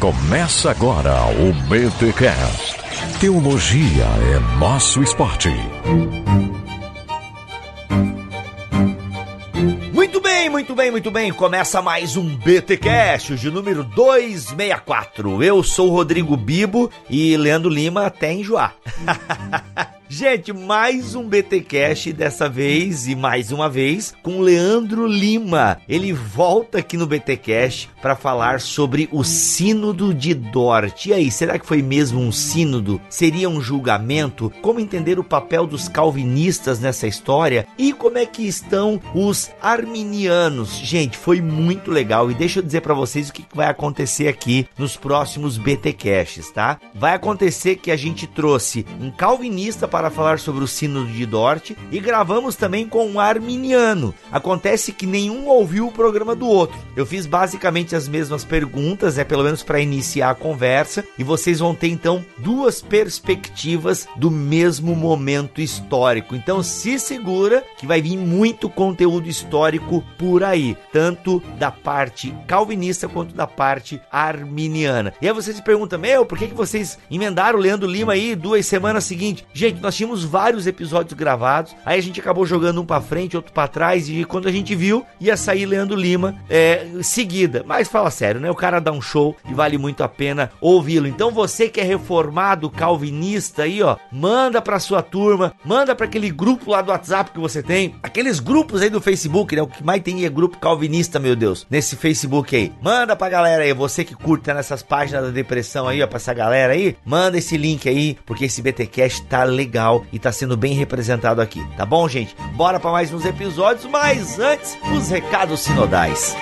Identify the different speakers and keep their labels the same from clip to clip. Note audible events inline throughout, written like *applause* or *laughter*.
Speaker 1: Começa agora o BTCast. Teologia é nosso esporte.
Speaker 2: Muito bem, muito bem, muito bem. Começa mais um BTcast de número 264. Eu sou Rodrigo Bibo e Leandro Lima até enjoar. *laughs* Gente, mais um BT Cash dessa vez e mais uma vez com Leandro Lima. Ele volta aqui no BT Cash para falar sobre o Sínodo de Dort. E aí, será que foi mesmo um sínodo? Seria um julgamento? Como entender o papel dos calvinistas nessa história? E como é que estão os arminianos? Gente, foi muito legal e deixa eu dizer para vocês o que vai acontecer aqui nos próximos BT Caches, tá? Vai acontecer que a gente trouxe um calvinista para falar sobre o Sínodo de Dort e gravamos também com um arminiano. Acontece que nenhum ouviu o programa do outro. Eu fiz basicamente as mesmas perguntas, é pelo menos para iniciar a conversa, e vocês vão ter então duas perspectivas do mesmo momento histórico. Então se segura que vai vir muito conteúdo histórico por aí, tanto da parte calvinista quanto da parte arminiana. E aí vocês se perguntam, meu, por que, que vocês emendaram o Leandro Lima aí duas semanas seguintes? Gente, nós tínhamos vários episódios gravados, aí a gente acabou jogando um para frente, outro para trás, e quando a gente viu, ia sair Leandro Lima é, seguida. Mas fala sério, né? O cara dá um show e vale muito a pena ouvi-lo. Então você que é reformado, calvinista aí, ó, manda pra sua turma, manda para aquele grupo lá do WhatsApp que você tem, aqueles grupos aí do Facebook, né? O que mais tem é grupo calvinista, meu Deus, nesse Facebook aí. Manda pra galera aí, você que curta nessas páginas da depressão aí, ó, pra essa galera aí, manda esse link aí, porque esse BTcast tá legal legal e tá sendo bem representado aqui, tá bom, gente? Bora para mais uns episódios, mas antes, os recados sinodais.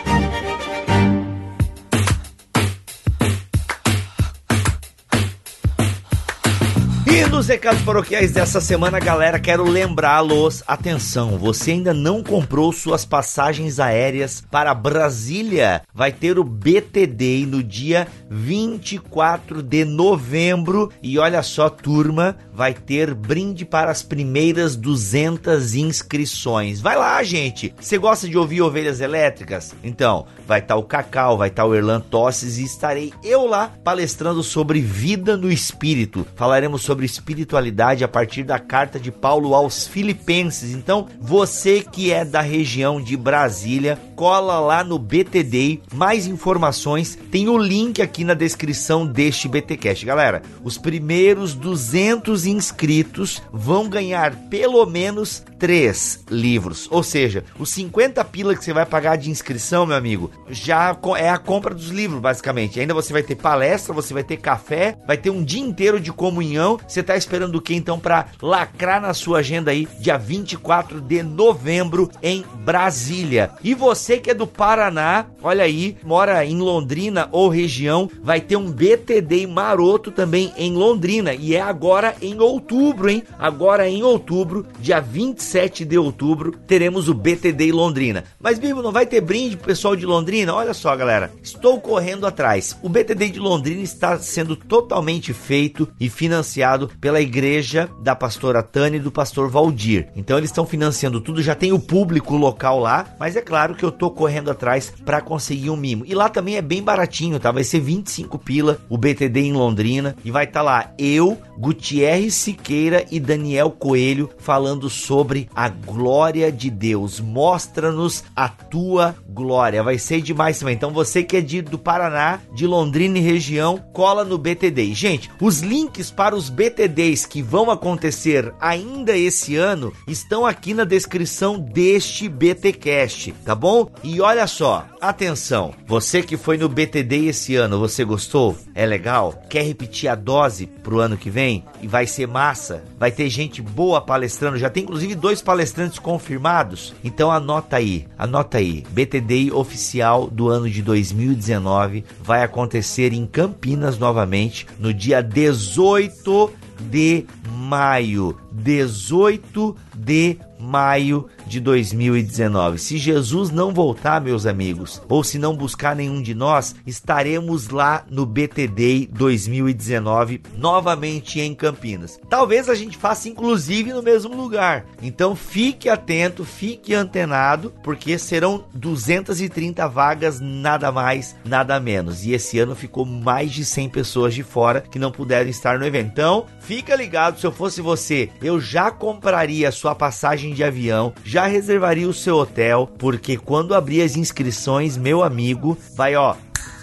Speaker 2: E nos recados paroquiais dessa semana, galera, quero lembrá-los: atenção, você ainda não comprou suas passagens aéreas para Brasília? Vai ter o BTD no dia 24 de novembro. E olha só, turma, vai ter brinde para as primeiras 200 inscrições. Vai lá, gente. Você gosta de ouvir ovelhas elétricas? Então, vai estar tá o Cacau, vai estar tá o Erlan Tosses e estarei eu lá palestrando sobre vida no espírito. Falaremos sobre sobre espiritualidade a partir da carta de Paulo aos Filipenses. Então, você que é da região de Brasília, cola lá no BTD. Mais informações tem o link aqui na descrição deste BTcast. Galera, os primeiros 200 inscritos vão ganhar pelo menos três livros. Ou seja, os 50 pila que você vai pagar de inscrição, meu amigo, já é a compra dos livros, basicamente. Ainda você vai ter palestra, você vai ter café, vai ter um dia inteiro de comunhão. Você tá esperando o que então para lacrar na sua agenda aí, dia 24 de novembro em Brasília. E você que é do Paraná, olha aí, mora em Londrina ou região, vai ter um BTD maroto também em Londrina e é agora em outubro, hein? Agora em outubro, dia 27 de outubro, teremos o BTD Londrina. Mas Bibo, não vai ter brinde pro pessoal de Londrina? Olha só, galera, estou correndo atrás. O BTD de Londrina está sendo totalmente feito e financiado pela igreja da pastora Tânia e do pastor Valdir. Então eles estão financiando tudo, já tem o público local lá, mas é claro que eu tô correndo atrás para conseguir um mimo. E lá também é bem baratinho, tá? Vai ser 25 pila o BTD em Londrina e vai estar tá lá eu, Gutierrez Siqueira e Daniel Coelho falando sobre a glória de Deus. Mostra-nos a tua glória. Vai ser demais também. Então você que é de, do Paraná, de Londrina e região, cola no BTD. Gente, os links para os BTDs que vão acontecer ainda esse ano estão aqui na descrição deste BTcast, tá bom? E olha só, atenção, você que foi no BTD esse ano, você gostou? É legal? Quer repetir a dose pro ano que vem? E vai ser massa? Vai ter gente boa palestrando, já tem inclusive dois palestrantes confirmados. Então anota aí, anota aí. BTD oficial do ano de 2019 vai acontecer em Campinas novamente no dia 18 de maio. 18 de maio de 2019. Se Jesus não voltar, meus amigos, ou se não buscar nenhum de nós, estaremos lá no BTD 2019 novamente em Campinas. Talvez a gente faça inclusive no mesmo lugar. Então fique atento, fique antenado, porque serão 230 vagas, nada mais, nada menos. E esse ano ficou mais de 100 pessoas de fora que não puderam estar no evento. Então, fica ligado, se eu fosse você, eu já compraria sua passagem de avião, já reservaria o seu hotel, porque quando abrir as inscrições, meu amigo, vai ó,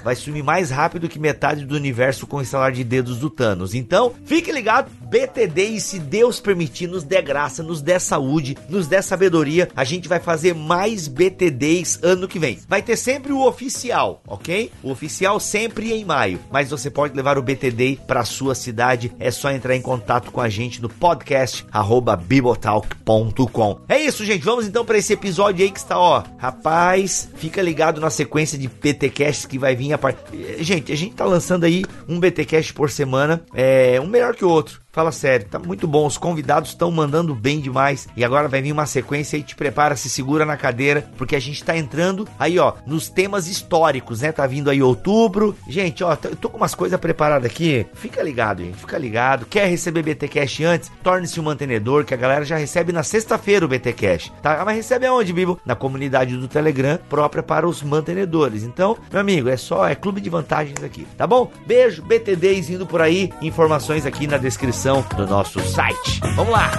Speaker 2: vai sumir mais rápido que metade do universo com o instalar de dedos do Thanos. Então, fique ligado, BTD, e se Deus permitir, nos dê graça, nos dê saúde, nos dê sabedoria, a gente vai fazer mais BTDs ano que vem. Vai ter sempre o oficial, ok? O oficial sempre em maio, mas você pode levar o BTD para sua cidade, é só entrar em contato com a gente no podcast bibotalk.com. É isso, gente, vamos então para esse episódio aí que está, ó, rapaz, fica ligado na sequência de BTcasts que vai vir minha parte. Gente, a gente tá lançando aí um BTcast por semana, é um melhor que o outro. Fala sério, tá muito bom. Os convidados estão mandando bem demais. E agora vai vir uma sequência aí, te prepara, se segura na cadeira, porque a gente tá entrando aí, ó, nos temas históricos, né? Tá vindo aí outubro. Gente, ó, eu tô com umas coisas preparadas aqui. Fica ligado, gente, fica ligado. Quer receber BT Cash antes? Torne-se um mantenedor, que a galera já recebe na sexta-feira o BT Cash, tá? Mas recebe aonde, Bibo? Na comunidade do Telegram, própria para os mantenedores. Então, meu amigo, é só, é clube de vantagens aqui, tá bom? Beijo, BTDs indo por aí. Informações aqui na descrição do nosso site. Vamos lá!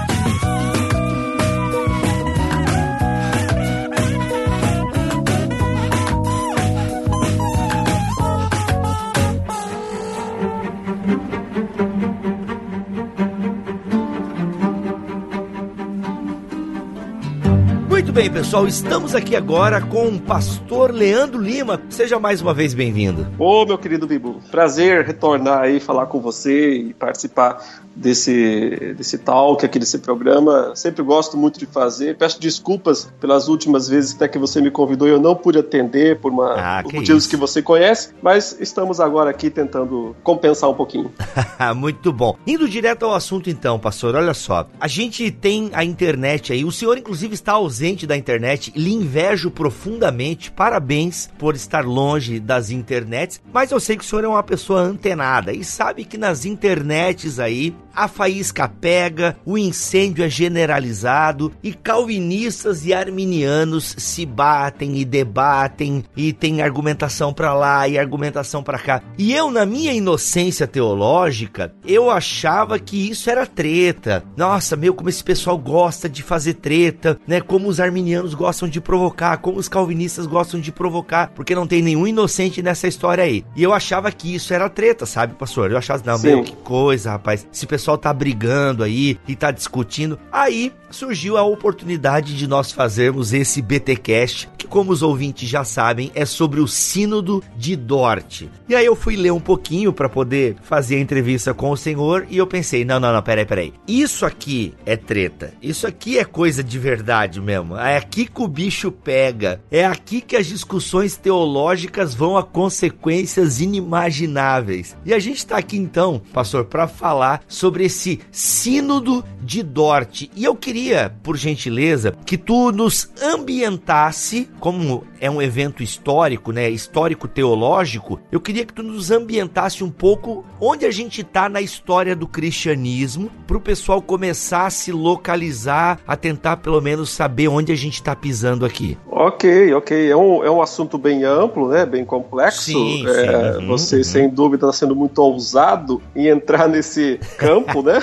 Speaker 2: Bem, pessoal, estamos aqui agora com o pastor Leandro Lima. Seja mais uma vez bem-vindo.
Speaker 3: Ô, meu querido Bibo, prazer retornar aí, falar com você e participar desse, desse talk aqui, desse programa. Sempre gosto muito de fazer. Peço desculpas pelas últimas vezes até que você me convidou e eu não pude atender por, uma, ah, por motivos isso. que você conhece, mas estamos agora aqui tentando compensar um pouquinho. *laughs*
Speaker 2: muito bom. Indo direto ao assunto então, pastor, olha só. A gente tem a internet aí, o senhor inclusive está ausente da internet, lhe invejo profundamente, parabéns por estar longe das internets, mas eu sei que o senhor é uma pessoa antenada e sabe que nas internets aí a faísca pega, o incêndio é generalizado e calvinistas e arminianos se batem e debatem e tem argumentação para lá e argumentação para cá. E eu na minha inocência teológica, eu achava que isso era treta. Nossa, meu, como esse pessoal gosta de fazer treta, né? Como os arminianos gostam de provocar, como os calvinistas gostam de provocar, porque não tem nenhum inocente nessa história aí. E eu achava que isso era treta, sabe, pastor? Eu achava, não, Sim. meu, que coisa, rapaz. Esse pessoal tá brigando aí e tá discutindo. Aí surgiu a oportunidade de nós fazermos esse BTcast, que como os ouvintes já sabem, é sobre o Sínodo de Dort. E aí eu fui ler um pouquinho para poder fazer a entrevista com o senhor e eu pensei, não, não, não, peraí, peraí. Isso aqui é treta. Isso aqui é coisa de verdade mesmo. É aqui que o bicho pega. É aqui que as discussões teológicas vão a consequências inimagináveis. E a gente tá aqui então, pastor, para falar sobre sobre esse Sínodo de Dort. E eu queria, por gentileza, que tu nos ambientasse, como é um evento histórico, né, histórico teológico, eu queria que tu nos ambientasse um pouco onde a gente está na história do cristianismo, para o pessoal começar a se localizar, a tentar pelo menos saber onde a gente está pisando aqui.
Speaker 3: Ok, ok. É um, é um assunto bem amplo, né, bem complexo. Sim, é, sim. Uhum, você, uhum. sem dúvida, está sendo muito ousado em entrar nesse campo né? *laughs*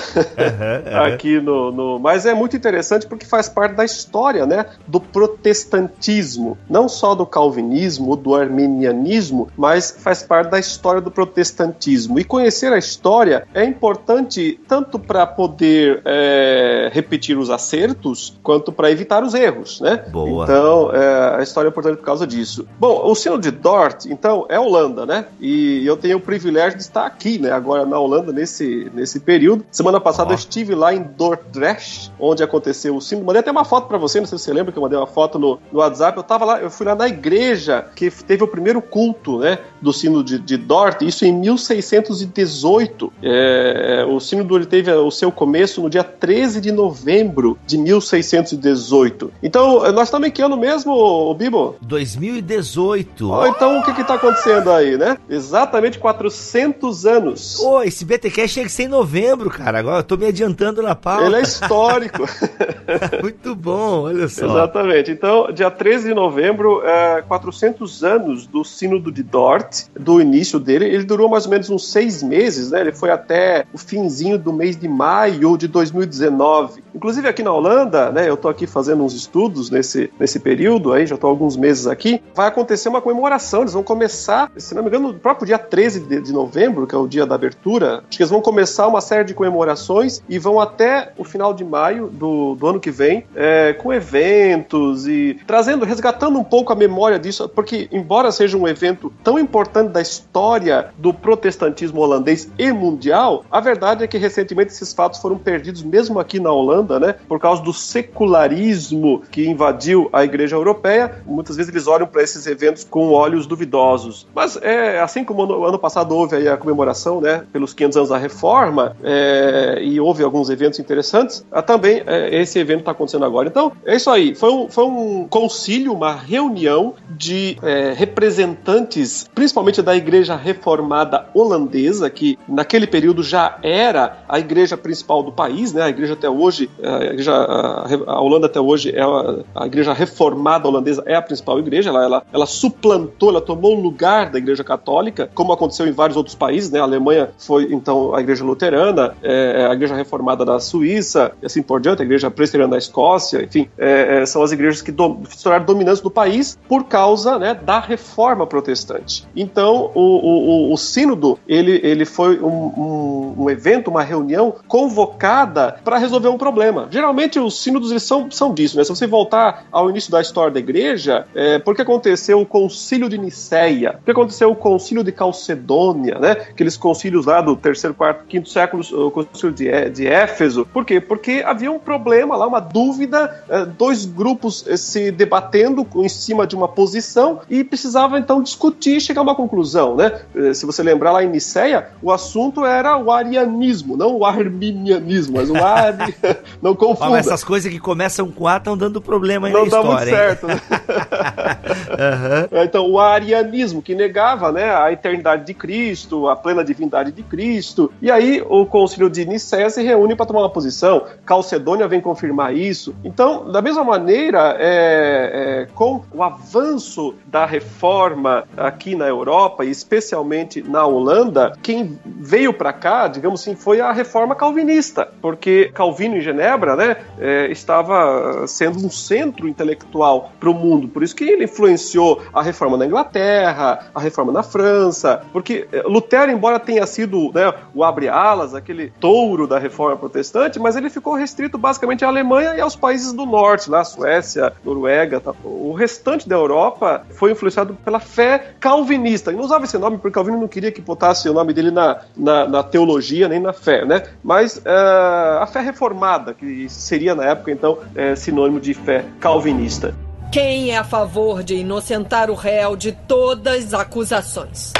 Speaker 3: *laughs* Aqui no, no, Mas é muito interessante porque faz parte da história, né? Do protestantismo. Não só do calvinismo, do arminianismo, mas faz parte da história do protestantismo. E conhecer a história é importante tanto para poder é, repetir os acertos, quanto para evitar os erros, né? Boa. Então, é, a história é importante por causa disso. Bom, o sino de Dort, então, é Holanda, né? E eu tenho o privilégio de estar aqui, né? Agora na Holanda, nesse, nesse período período. Semana passada oh. eu estive lá em Dordrecht, onde aconteceu o sínodo. Mandei até uma foto para você, não sei se você lembra que eu mandei uma foto no, no WhatsApp. Eu tava lá, eu fui lá na igreja que teve o primeiro culto, né, do sínodo de, de Dort, isso em 1618. É, o sínodo ele teve o seu começo no dia 13 de novembro de 1618. Então, nós estamos em que ano mesmo, Bibo?
Speaker 2: 2018.
Speaker 3: Oh, então, o que está acontecendo aí, né? Exatamente 400 anos.
Speaker 2: Pô, esse BTQ chega em novembro, cara. Agora eu tô me adiantando na pauta.
Speaker 3: Ele é histórico. *laughs* *laughs*
Speaker 2: Muito bom, olha só.
Speaker 3: Exatamente. Então, dia 13 de novembro, é, 400 anos do Sínodo de Dort, do início dele. Ele durou mais ou menos uns seis meses, né? Ele foi até o finzinho do mês de maio de 2019. Inclusive aqui na Holanda, né? Eu tô aqui fazendo uns estudos nesse, nesse período aí, já tô alguns meses aqui. Vai acontecer uma comemoração. Eles vão começar, se não me engano, no próprio dia 13 de, de novembro, que é o dia da abertura, acho que eles vão começar uma série de comemorações e vão até o final de maio do, do ano que vem, é, com eventos e trazendo, resgatando um pouco a memória disso, porque embora seja um evento tão importante da história do protestantismo holandês e mundial, a verdade é que recentemente esses fatos foram perdidos mesmo aqui na Holanda, né, por causa do secularismo que invadiu a Igreja Europeia. Muitas vezes eles olham para esses eventos com olhos duvidosos. Mas é assim como no ano passado houve aí a comemoração, né, pelos 500 anos da Reforma é, e houve alguns eventos interessantes, também é, esse evento está acontecendo agora. Então é isso aí. Foi um, foi um concílio, uma reunião de é, representantes, principalmente da Igreja Reformada holandesa, que naquele período já era a igreja principal do país, né? A igreja até hoje, a, igreja, a Holanda até hoje é a, a, igreja reformada holandesa é a principal igreja. Ela, ela, ela suplantou, ela tomou o lugar da igreja católica, como aconteceu em vários outros países, né? A Alemanha foi então a igreja luterana, é, a igreja reformada da Suíça, e assim por diante, igreja presbiteriana da Escócia, enfim, é, é, são as igrejas que do, se tornaram dominantes do país por causa né, da reforma protestante. Então, o, o, o, sínodo ele, ele foi um, um, um evento, uma reunião convocada para resolver um problema. Geralmente os sínodos eles são, são disso, né? Se você voltar ao início da história da igreja, é, porque aconteceu o concílio de Niceia, porque aconteceu o concílio de Calcedônia, né? Aqueles concílios lá do terceiro, quarto, quinto século, o concílio de, de Éfeso. Por quê? Porque havia um problema lá, uma dúvida, é, dois grupos é, se debatendo em cima de uma posição e precisava então discutir e chegar a uma conclusão, né? É, se você lembrar lá em Niceia, o assunto era o arianismo, não o arminianismo, mas o ari... *laughs* não confunda.
Speaker 2: Mas essas coisas que começam com A estão dando problema aí não na história. Não dá muito certo, né? *laughs*
Speaker 3: uhum. Então, o arianismo, que negava né, a eternidade de Cristo, a plena divindade de Cristo. E aí o concílio de Nicéia se reúne para tomar uma posição. Calcedônia vem confirmar isso. Então, da mesma maneira, é, é, com o avanço da reforma aqui na Europa, e especialmente na Holanda, quem veio para cá, digamos assim, foi a reforma calvinista, porque Calvino em Genebra né, é, estava sendo um centro intelectual para o mundo. Por isso que ele influenciou a reforma na Inglaterra, a reforma na França, porque é, Lutero, embora tenha sido né, o abre-alas, aquele touro da reforma protestante, mas ele ficou restrito basicamente à Alemanha e aos países do norte, lá, Suécia, Noruega. Tá. O restante da Europa foi influenciado pela fé calvinista. E não usava esse nome porque Calvino não queria que botasse o nome dele na, na, na teologia nem na fé, né? Mas uh, a fé reformada, que seria na época então é, sinônimo de fé calvinista.
Speaker 4: Quem é a favor de inocentar o réu de todas as acusações?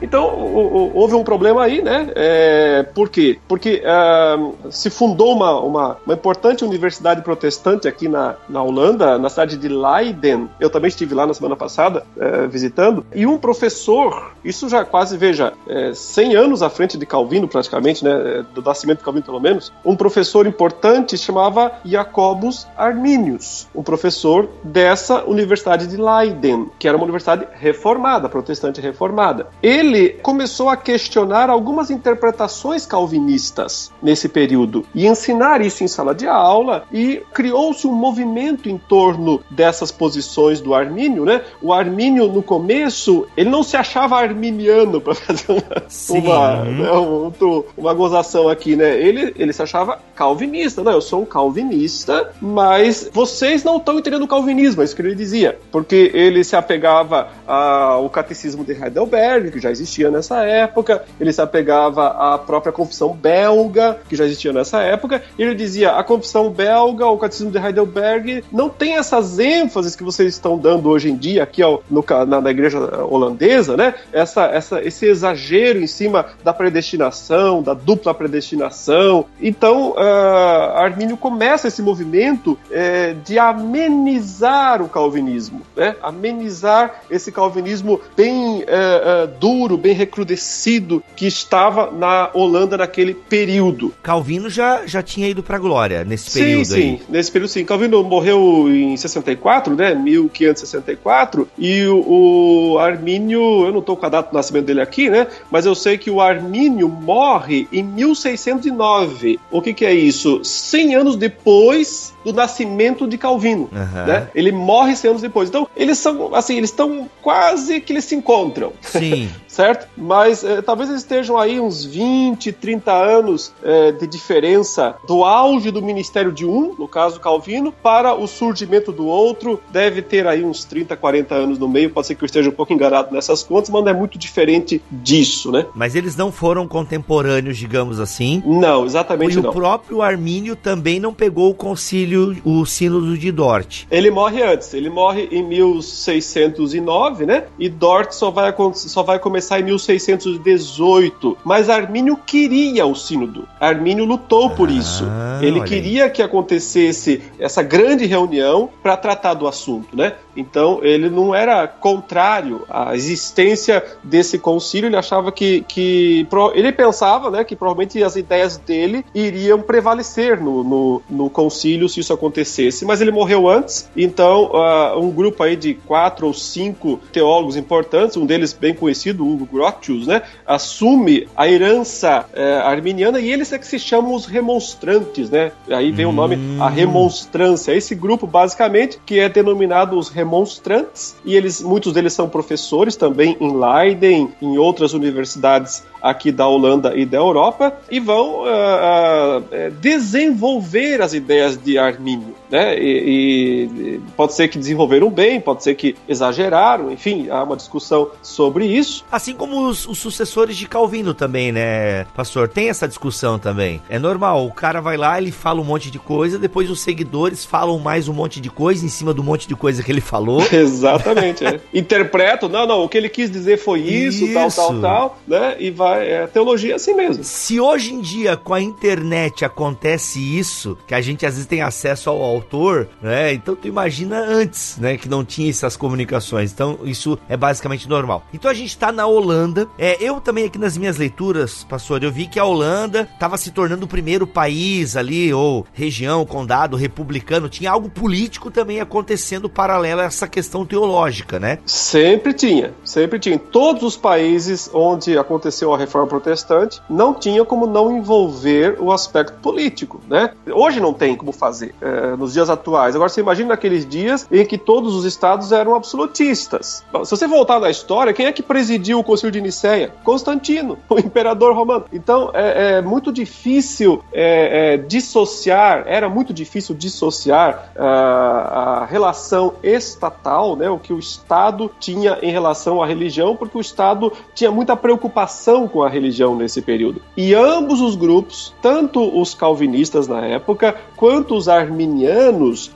Speaker 3: Então, houve um problema aí, né? É, por quê? Porque uh, se fundou uma, uma, uma, importante universidade protestante aqui na, na Holanda, na cidade de Leiden. Eu também estive lá na semana passada uh, visitando. E um professor, isso já quase, veja, é, 100 anos à frente de Calvino, praticamente, né? É, do nascimento de Calvino, pelo menos. Um professor importante chamava Jacobus Arminius, um professor dessa universidade de Leiden, que era uma universidade reformada, protestante reformada. Ele ele começou a questionar algumas interpretações calvinistas nesse período e ensinar isso em sala de aula e criou-se um movimento em torno dessas posições do Armínio, né? O Armínio no começo ele não se achava arminiano *laughs* para fazer uma, uma, né, uma, uma gozação aqui, né? Ele, ele se achava calvinista, né? Eu sou um calvinista, mas vocês não estão entendendo o calvinismo, é isso que ele dizia, porque ele se apegava ao catecismo de Heidelberg, que já existia nessa época, ele se apegava à própria confissão belga, que já existia nessa época, e ele dizia: a confissão belga, o catecismo de Heidelberg, não tem essas ênfases que vocês estão dando hoje em dia aqui ó, no, na, na igreja holandesa, né? Essa, essa, esse exagero em cima da predestinação, da dupla predestinação. Então, uh, Armínio começa esse movimento uh, de amenizar o calvinismo, né? amenizar esse calvinismo bem uh, duro, bem recrudescido que estava na Holanda naquele período.
Speaker 2: Calvino já, já tinha ido para a glória nesse período
Speaker 3: sim, sim, nesse período sim. Calvino morreu em 64, né? 1564 e o, o Armínio, eu não estou com a data do nascimento dele aqui, né? Mas eu sei que o Armínio morre em 1609. O que, que é isso? 100 anos depois do nascimento de Calvino, uhum. né? Ele morre 100 anos depois. Então, eles são, assim, eles estão quase que eles se encontram.
Speaker 2: Sim. *laughs*
Speaker 3: certo? Mas eh, talvez eles estejam aí uns 20, 30 anos eh, de diferença do auge do ministério de um, no caso Calvino, para o surgimento do outro. Deve ter aí uns 30, 40 anos no meio. Pode ser que eu esteja um pouco enganado nessas contas, mas não é muito diferente disso, né?
Speaker 2: Mas eles não foram contemporâneos, digamos assim.
Speaker 3: Não, exatamente
Speaker 2: e
Speaker 3: não.
Speaker 2: E o próprio Armínio também não pegou o concílio, o sínodo de Dort.
Speaker 3: Ele morre antes. Ele morre em 1609, né? E Dort só vai, só vai começar em 1618, mas Armínio queria o sínodo. Armínio lutou por ah, isso. Ele queria que acontecesse essa grande reunião para tratar do assunto, né? Então ele não era contrário à existência desse concílio. Ele achava que, que ele pensava, né, que provavelmente as ideias dele iriam prevalecer no, no, no concílio se isso acontecesse. Mas ele morreu antes. Então uh, um grupo aí de quatro ou cinco teólogos importantes, um deles bem conhecido, Hugo Grotius, né, assume a herança é, arminiana e eles é que se chamam os remonstrantes, né? Aí vem hum. o nome a hum. remonstrância. Esse grupo basicamente que é denominado os remonstrantes e eles muitos deles são professores também em Leiden, em outras universidades aqui da Holanda e da Europa e vão uh, uh, desenvolver as ideias de Armínio, né? E, e, pode ser que desenvolveram bem, pode ser que exageraram, enfim, há uma discussão sobre isso.
Speaker 2: Assim como os, os sucessores de Calvino também, né, pastor? Tem essa discussão também. É normal, o cara vai lá, ele fala um monte de coisa, depois os seguidores falam mais um monte de coisa em cima do monte de coisa que ele falou. *laughs*
Speaker 3: Exatamente, é. Interpretam, não, não, o que ele quis dizer foi isso, isso. tal, tal, tal, né? E vai. É teologia assim mesmo.
Speaker 2: Se hoje em dia, com a internet, acontece isso, que a gente às vezes tem acesso ao autor, né? Então tu imagina antes, né? Que não tinha essas comunicações. Então isso é basicamente normal. Então a gente tá na Holanda. É, eu também aqui nas minhas leituras, pastor, eu vi que a Holanda estava se tornando o primeiro país ali, ou região, condado, republicano. Tinha algo político também acontecendo paralelo a essa questão teológica, né?
Speaker 3: Sempre tinha, sempre tinha. Em todos os países onde aconteceu a reforma protestante, não tinha como não envolver o aspecto político, né? Hoje não tem como fazer, é, nos dias atuais. Agora você imagina naqueles dias em que todos os estados eram absolutistas. Se você voltar na história, quem é que presidiu o Concílio de Nicéia? Constantino, *laughs* o imperador romano. Então é, é muito difícil é, é dissociar, era muito difícil dissociar a, ah, a relação estatal, né, o que o Estado tinha em relação à religião, porque o Estado tinha muita preocupação com a religião nesse período. E ambos os grupos, tanto os calvinistas na época, quanto os arminianos,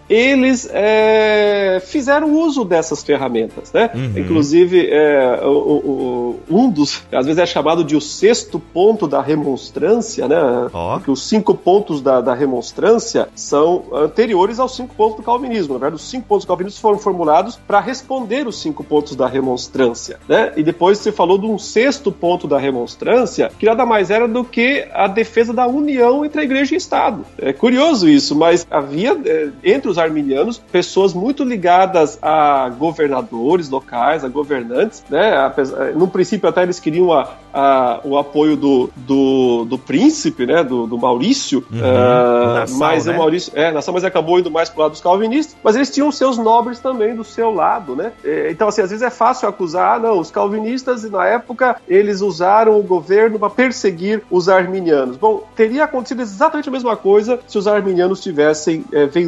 Speaker 3: eles é, fizeram uso dessas ferramentas, né? Uhum. Inclusive, é, o, o, um dos, às vezes é chamado de o sexto ponto da remonstrância, né? Oh. Porque os cinco pontos da, da remonstrância são anteriores aos cinco pontos do calvinismo. Na verdade, os cinco pontos do calvinismo foram formulados para responder os cinco pontos da remonstrância, né? E depois você falou de um sexto ponto da remonstrância que nada mais era do que a defesa da união entre a igreja e o Estado. É curioso isso, mas havia entre os arminianos pessoas muito ligadas a governadores locais, a governantes, né? Apesar, no princípio até eles queriam a, a, o apoio do, do, do, príncipe, né? Do, do Maurício, uhum. uh, nação, mas né? o Maurício, é, nação, mas acabou indo mais pro lado dos calvinistas, mas eles tinham seus nobres também do seu lado, né? Então, assim, às vezes é fácil acusar, ah, não, os calvinistas na época eles usaram usaram o governo para perseguir os arminianos. Bom, teria acontecido exatamente a mesma coisa se os arminianos tivessem é, vencido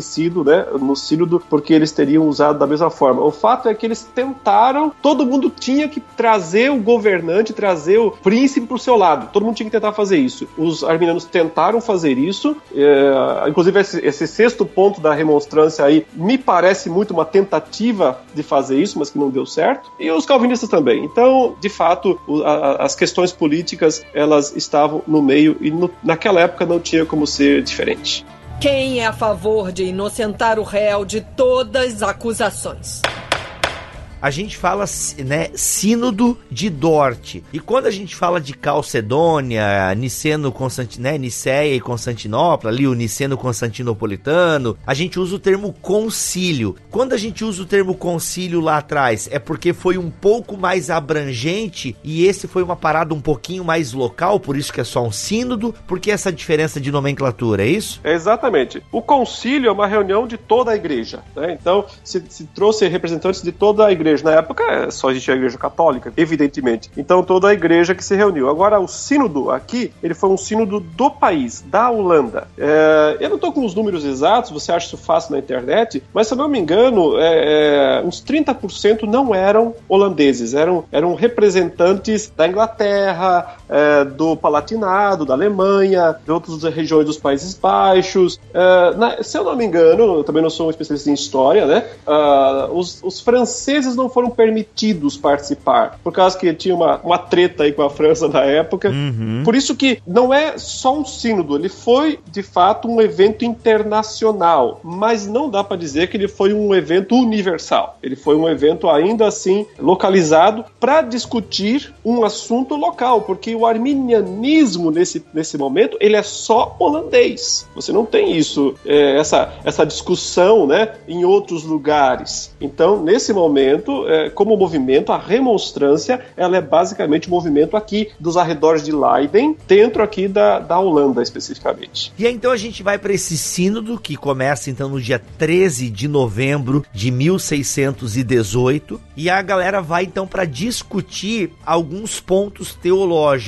Speaker 3: né, no sínodo porque eles teriam usado da mesma forma. O fato é que eles tentaram, todo mundo tinha que trazer o governante, trazer o príncipe para o seu lado. Todo mundo tinha que tentar fazer isso. Os arminianos tentaram fazer isso, é, inclusive esse, esse, sexto ponto da remonstrância aí me parece muito uma tentativa de fazer isso, mas que não deu certo. E os calvinistas também. Então, de fato, as questões políticas elas estavam no meio e no, naquela época não tinha como ser diferente.
Speaker 4: Quem é a favor de inocentar o réu de todas as acusações?
Speaker 2: A gente fala, né, Sínodo de Dort. E quando a gente fala de Calcedônia, Niceno né, Niceia e Constantinopla, ali o Niceno Constantinopolitano, a gente usa o termo concílio. Quando a gente usa o termo concílio lá atrás, é porque foi um pouco mais abrangente e esse foi uma parada um pouquinho mais local, por isso que é só um sínodo, porque essa diferença de nomenclatura, é isso?
Speaker 3: É exatamente. O concílio é uma reunião de toda a igreja, né? Então, se, se trouxe representantes de toda a igreja igreja. Na época só existia a igreja católica, evidentemente. Então toda a igreja que se reuniu. Agora, o sínodo aqui, ele foi um sínodo do país, da Holanda. É, eu não estou com os números exatos, você acha isso fácil na internet, mas se eu não me engano, é, é, uns 30% não eram holandeses, eram, eram representantes da Inglaterra, é, do Palatinado, da Alemanha, de outras regiões dos Países Baixos. É, na, se eu não me engano, eu também não sou um especialista em história, né? Uh, os, os franceses não foram permitidos participar, por causa que tinha uma, uma treta aí com a França na época. Uhum. Por isso que não é só um sínodo, ele foi de fato um evento internacional, mas não dá para dizer que ele foi um evento universal. Ele foi um evento ainda assim localizado para discutir um assunto local, porque o arminianismo nesse, nesse momento ele é só holandês. Você não tem isso, é, essa, essa discussão, né, em outros lugares. Então, nesse momento é, como movimento, a remonstrância, ela é basicamente o um movimento aqui dos arredores de Leiden, dentro aqui da, da Holanda especificamente.
Speaker 2: E aí, então a gente vai para esse sínodo que começa então no dia 13 de novembro de 1618 e a galera vai então para discutir alguns pontos teológicos.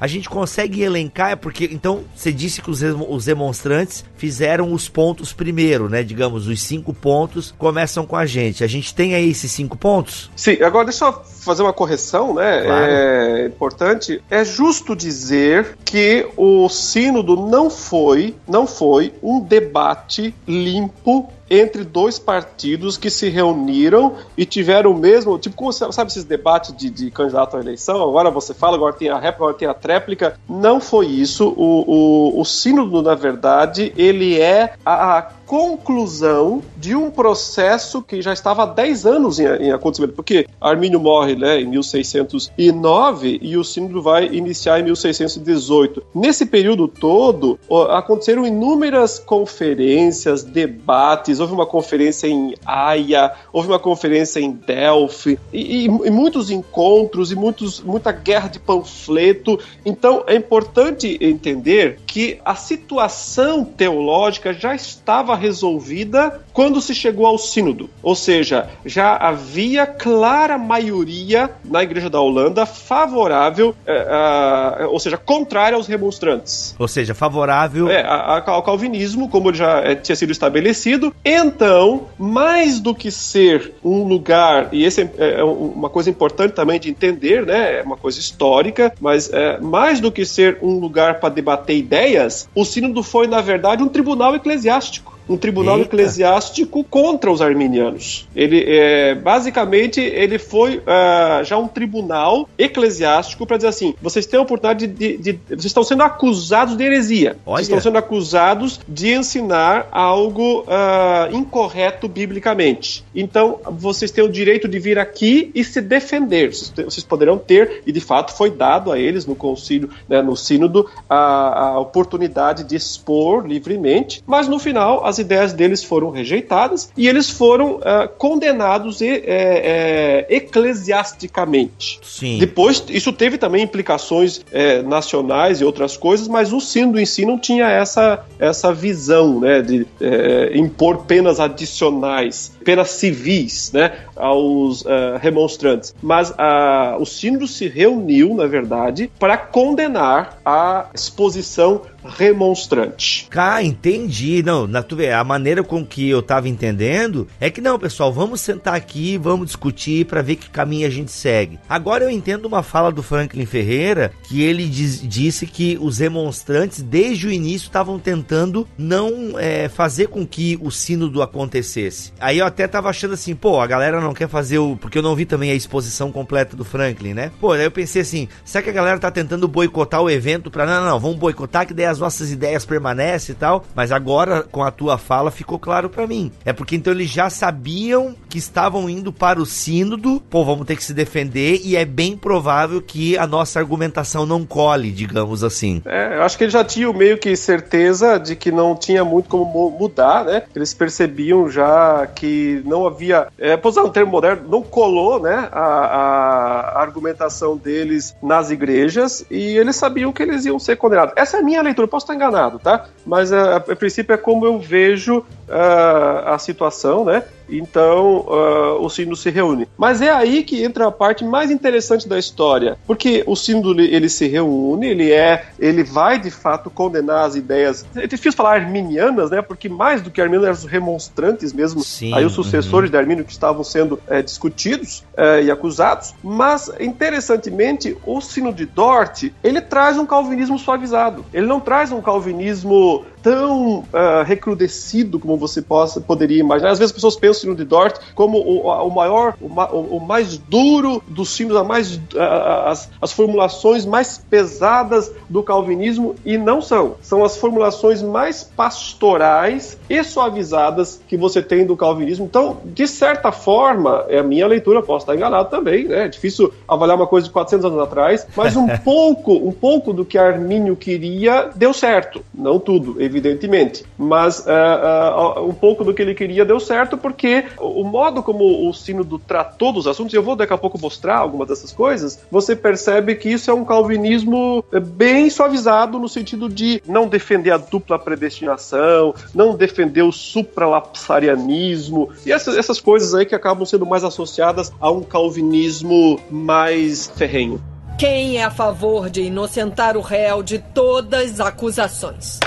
Speaker 2: A gente consegue elencar, é porque então você disse que os, os demonstrantes fizeram os pontos primeiro, né? Digamos, os cinco pontos começam com a gente. A gente tem aí esses cinco pontos?
Speaker 3: Sim, agora deixa eu fazer uma correção, né? Claro. É importante. É justo dizer que o sínodo não foi, não foi um debate limpo entre dois partidos que se reuniram e tiveram o mesmo, tipo, como sabe esses debates de, de candidato à eleição? Agora você fala, agora tem a réplica, agora tem a tréplica. Não foi isso. O, o, o sínodo, na verdade, ele é a, a conclusão de um processo que já estava há 10 anos em, em, acontecimento, porque Armínio morre né, em 1609 e o sínodo vai iniciar em 1618. Nesse período todo, aconteceram inúmeras conferências, debates, houve uma conferência em Haia, houve uma conferência em Delphi, e, e, e muitos encontros, e muitos, muita guerra de panfleto. Então é importante entender que a situação teológica já estava resolvida quando se chegou ao sínodo. Ou seja, já havia clara maioria na Igreja da Holanda favorável, é, ou seja, contrária aos remonstrantes.
Speaker 2: Ou seja, favorável
Speaker 3: é, ao calvinismo, como já é, tinha sido estabelecido, então, mais do que ser um lugar, e essa é, é uma coisa importante também de entender, né? É uma coisa histórica, mas é, mais do que ser um lugar para debater ideias, o Sínodo foi, na verdade, um tribunal eclesiástico um tribunal Eita. eclesiástico contra os arminianos. Ele é, basicamente ele foi uh, já um tribunal eclesiástico para dizer assim: vocês têm a oportunidade de, de, de, vocês estão sendo acusados de heresia, Olha. vocês estão sendo acusados de ensinar algo uh, incorreto biblicamente. Então vocês têm o direito de vir aqui e se defender. Vocês poderão ter e de fato foi dado a eles no concílio, né, no sínodo a, a oportunidade de expor livremente, mas no final as as ideias deles foram rejeitadas e eles foram uh, condenados e, é, é, eclesiasticamente.
Speaker 2: Sim.
Speaker 3: Depois, isso teve também implicações é, nacionais e outras coisas, mas o sínodo em si não tinha essa, essa visão né, de é, impor penas adicionais apenas civis, né, aos uh, remonstrantes. Mas uh, o sínodo se reuniu, na verdade, para condenar a exposição remonstrante.
Speaker 2: Cá, entendi. Não, na, tu vê, a maneira com que eu tava entendendo é que não, pessoal, vamos sentar aqui, vamos discutir para ver que caminho a gente segue. Agora eu entendo uma fala do Franklin Ferreira que ele diz, disse que os remonstrantes desde o início estavam tentando não é, fazer com que o sínodo acontecesse. Aí eu até tava achando assim, pô, a galera não quer fazer o. Porque eu não vi também a exposição completa do Franklin, né? Pô, aí eu pensei assim, será que a galera tá tentando boicotar o evento pra. Não, não, não, vamos boicotar que daí as nossas ideias permanecem e tal. Mas agora, com a tua fala, ficou claro para mim. É porque então eles já sabiam que estavam indo para o sínodo, pô, vamos ter que se defender, e é bem provável que a nossa argumentação não cole, digamos assim.
Speaker 3: É, eu acho que eles já tinham meio que certeza de que não tinha muito como mudar, né? Eles percebiam já que não havia, é, usar um termo moderno, não colou, né, a, a argumentação deles nas igrejas, e eles sabiam que eles iam ser condenados. Essa é a minha leitura, posso estar enganado, tá? Mas a, a, a princípio é como eu vejo uh, a situação, né? Então uh, o sínodo se reúne. Mas é aí que entra a parte mais interessante da história, porque o sínodo ele se reúne, ele é, ele vai de fato condenar as ideias. É difícil falar arminianas, né? Porque mais do que arminianos eram os remonstrantes mesmo, Sim, aí os sucessores uhum. de Armínio que estavam sendo é, discutidos é, e acusados. Mas interessantemente, o sínodo de Dort ele traz um calvinismo suavizado. Ele não traz um calvinismo tão uh, recrudescido como você possa, poderia imaginar. Às vezes as pessoas pensam no de Dort como o, o maior, o, o, mais duro dos símbolos, a mais, uh, as, as formulações mais pesadas do calvinismo, e não são. São as formulações mais pastorais e suavizadas que você tem do calvinismo. Então, de certa forma, é a minha leitura, posso estar enganado também, né? É difícil avaliar uma coisa de 400 anos atrás, mas um *laughs* pouco, um pouco do que Armínio queria deu certo. Não tudo, evidentemente evidentemente. Mas uh, uh, um pouco do que ele queria deu certo porque o modo como o sínodo tratou dos assuntos, e eu vou daqui a pouco mostrar algumas dessas coisas, você percebe que isso é um calvinismo eh, bem suavizado no sentido de não defender a dupla predestinação, não defender o supralapsarianismo e essas, essas coisas aí que acabam sendo mais associadas a um calvinismo mais ferrenho.
Speaker 4: Quem é a favor de inocentar o réu de todas as acusações?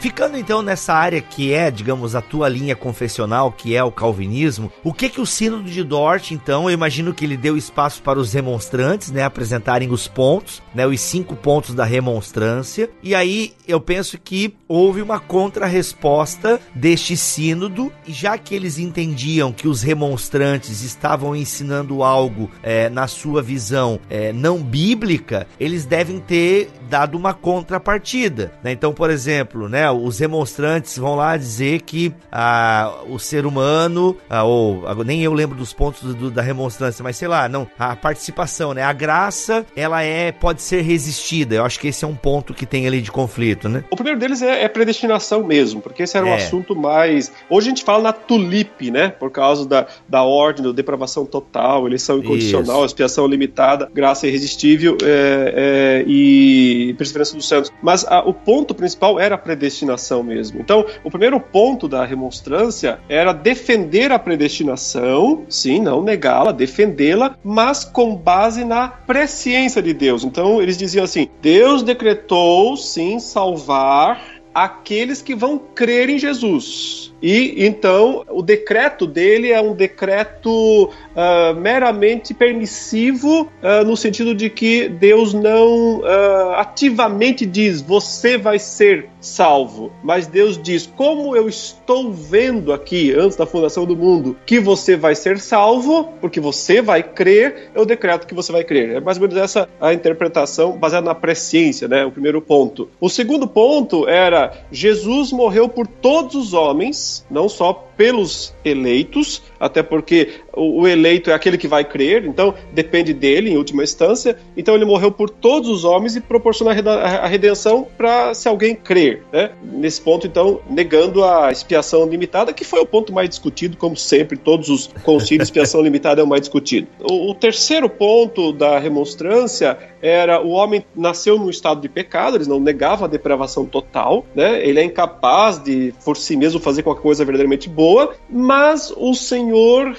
Speaker 2: Ficando então nessa área que é, digamos, a tua linha confessional, que é o calvinismo, o que que o sínodo de Dort, então, eu imagino que ele deu espaço para os remonstrantes, né, apresentarem os pontos, né, os cinco pontos da remonstrância, e aí eu penso que houve uma contrarresposta deste sínodo, já que eles entendiam que os remonstrantes estavam ensinando algo é, na sua visão é, não bíblica, eles devem ter dado uma contrapartida, né? Então, por exemplo, né, os remonstrantes vão lá dizer que ah, o ser humano, ah, ou nem eu lembro dos pontos do, do, da remonstrância, mas sei lá, não, a participação, né? A graça, ela é pode ser resistida. Eu acho que esse é um ponto que tem ali de conflito, né?
Speaker 3: O primeiro deles é, é predestinação mesmo, porque esse era um é. assunto mais. Hoje a gente fala na tulipe, né? Por causa da, da ordem, da depravação total, eleição incondicional, Isso. expiação limitada, graça irresistível é, é, e perseverança dos santos. Mas a, o ponto principal era a predestinação predestinação mesmo. Então, o primeiro ponto da remonstrância era defender a predestinação, sim, não negá-la, defendê-la, mas com base na presciência de Deus. Então, eles diziam assim: Deus decretou, sim, salvar aqueles que vão crer em Jesus. E então o decreto dele é um decreto uh, meramente permissivo, uh, no sentido de que Deus não uh, ativamente diz você vai ser salvo, mas Deus diz como eu estou vendo aqui antes da fundação do mundo que você vai ser salvo, porque você vai crer, eu decreto que você vai crer. É mais ou menos essa a interpretação baseada na presciência, né? O primeiro ponto. O segundo ponto era Jesus morreu por todos os homens não só pelos eleitos, até porque o, o, eleito é aquele que vai crer, então depende dele em última instância. Então ele morreu por todos os homens e proporciona a redenção para se alguém crer. Né? Nesse ponto, então, negando a expiação limitada, que foi o ponto mais discutido, como sempre, todos os concílios, expiação *laughs* limitada é o mais discutido. O, o terceiro ponto da remonstrância era o homem nasceu num estado de pecado, eles não negavam a depravação total, né? Ele é incapaz de por si mesmo fazer qualquer coisa verdadeiramente boa, mas o Senhor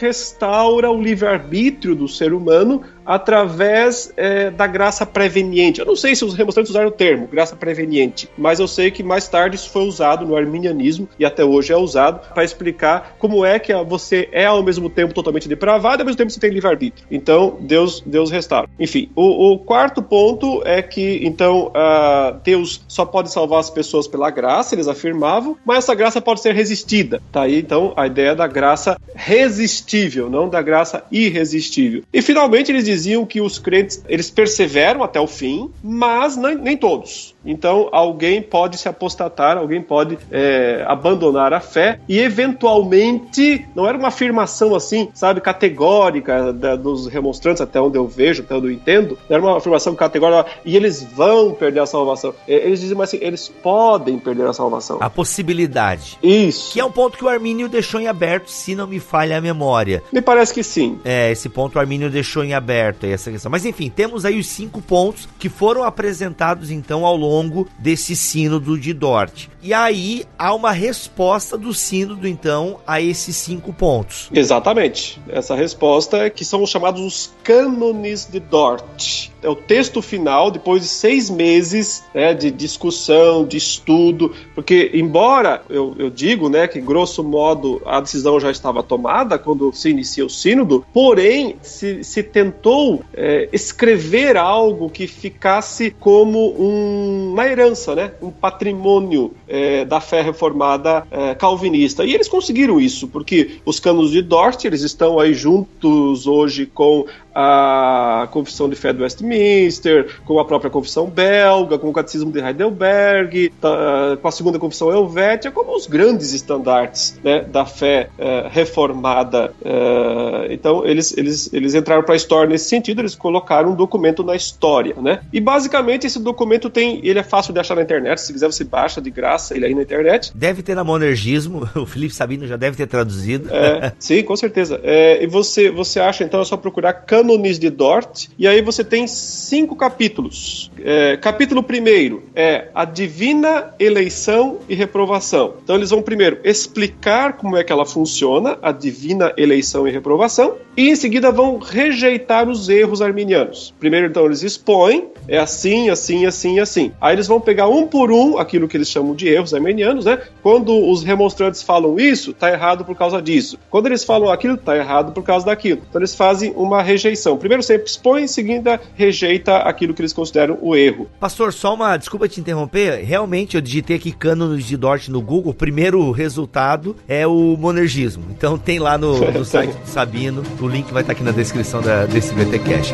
Speaker 3: o livre-arbítrio do ser humano através é, da graça preveniente. Eu não sei se os remonstrantes usaram o termo graça preveniente, mas eu sei que mais tarde isso foi usado no arminianismo e até hoje é usado para explicar como é que você é ao mesmo tempo totalmente depravado e ao mesmo tempo você tem livre-arbítrio. Então, Deus, Deus restaura. Enfim, o, o quarto ponto é que, então, uh, Deus só pode salvar as pessoas pela graça, eles afirmavam, mas essa graça pode ser resistida. Tá aí, então, a ideia da graça resistível, não da graça irresistível. E, finalmente, eles diziam que os crentes eles perseveram até o fim, mas nem, todos. Então, alguém pode se apostatar, alguém pode é, abandonar a fé e, eventualmente, não era uma afirmação assim, sabe, categórica da, dos remonstrantes, até onde eu vejo, até onde eu entendo, não era uma afirmação categórica e eles vão perder a salvação. É, eles dizem assim, eles podem perder a salvação.
Speaker 2: A possibilidade.
Speaker 3: Isso.
Speaker 2: Que é um ponto que o Armínio deixou em aberto, se não me falha a memória.
Speaker 3: Me parece que sim.
Speaker 2: É, esse ponto o Armínio deixou em aberto, essa questão. Mas enfim, temos aí os cinco pontos que foram apresentados então ao longo longo desse sínodo de Dort. E aí há uma resposta do sínodo, então, a esses cinco pontos.
Speaker 3: Exatamente. Essa resposta é que são os chamados os cânones de Dort. É o texto final, depois de seis meses né, de discussão, de estudo, porque, embora eu, eu digo né, que, grosso modo, a decisão já estava tomada quando se inicia o sínodo, porém, se, se tentou é, escrever algo que ficasse como um, uma herança, né, um patrimônio é, da fé reformada é, calvinista. E eles conseguiram isso, porque os canos de Dort, eles estão aí juntos hoje com a Confissão de Fé do Westminster, com a própria Confissão Belga, com o Catecismo de Heidelberg, tá, com a Segunda Confissão Helvética, como os grandes estandartes né, da fé uh, reformada. Uh, então, eles, eles, eles entraram para a história nesse sentido, eles colocaram um documento na história. Né? E, basicamente, esse documento tem, ele é fácil de achar na internet, se quiser você baixa de graça ele aí na internet.
Speaker 2: Deve ter na Monergismo, *laughs* o Felipe Sabino já deve ter traduzido.
Speaker 3: É, sim, com certeza. É, e você, você acha, então, é só procurar Cânones de Dort, e aí você tem cinco capítulos. É, capítulo primeiro é a divina eleição e reprovação. Então eles vão primeiro explicar como é que ela funciona, a divina eleição e reprovação, e em seguida vão rejeitar os erros arminianos. Primeiro, então, eles expõem, é assim, assim, assim, assim. Aí eles vão pegar um por um aquilo que eles chamam de erros arminianos, né? Quando os remonstrantes falam isso, tá errado por causa disso. Quando eles falam aquilo, tá errado por causa daquilo. Então eles fazem uma rejeição. Primeiro sempre expõe, em seguida rejeita aquilo que eles consideram o erro.
Speaker 2: Pastor, só uma desculpa te interromper. Realmente eu digitei aqui cânones de Dort no Google. O primeiro resultado é o monergismo. Então tem lá no, no *laughs* site do Sabino. O link vai estar aqui na descrição da, desse VTcast.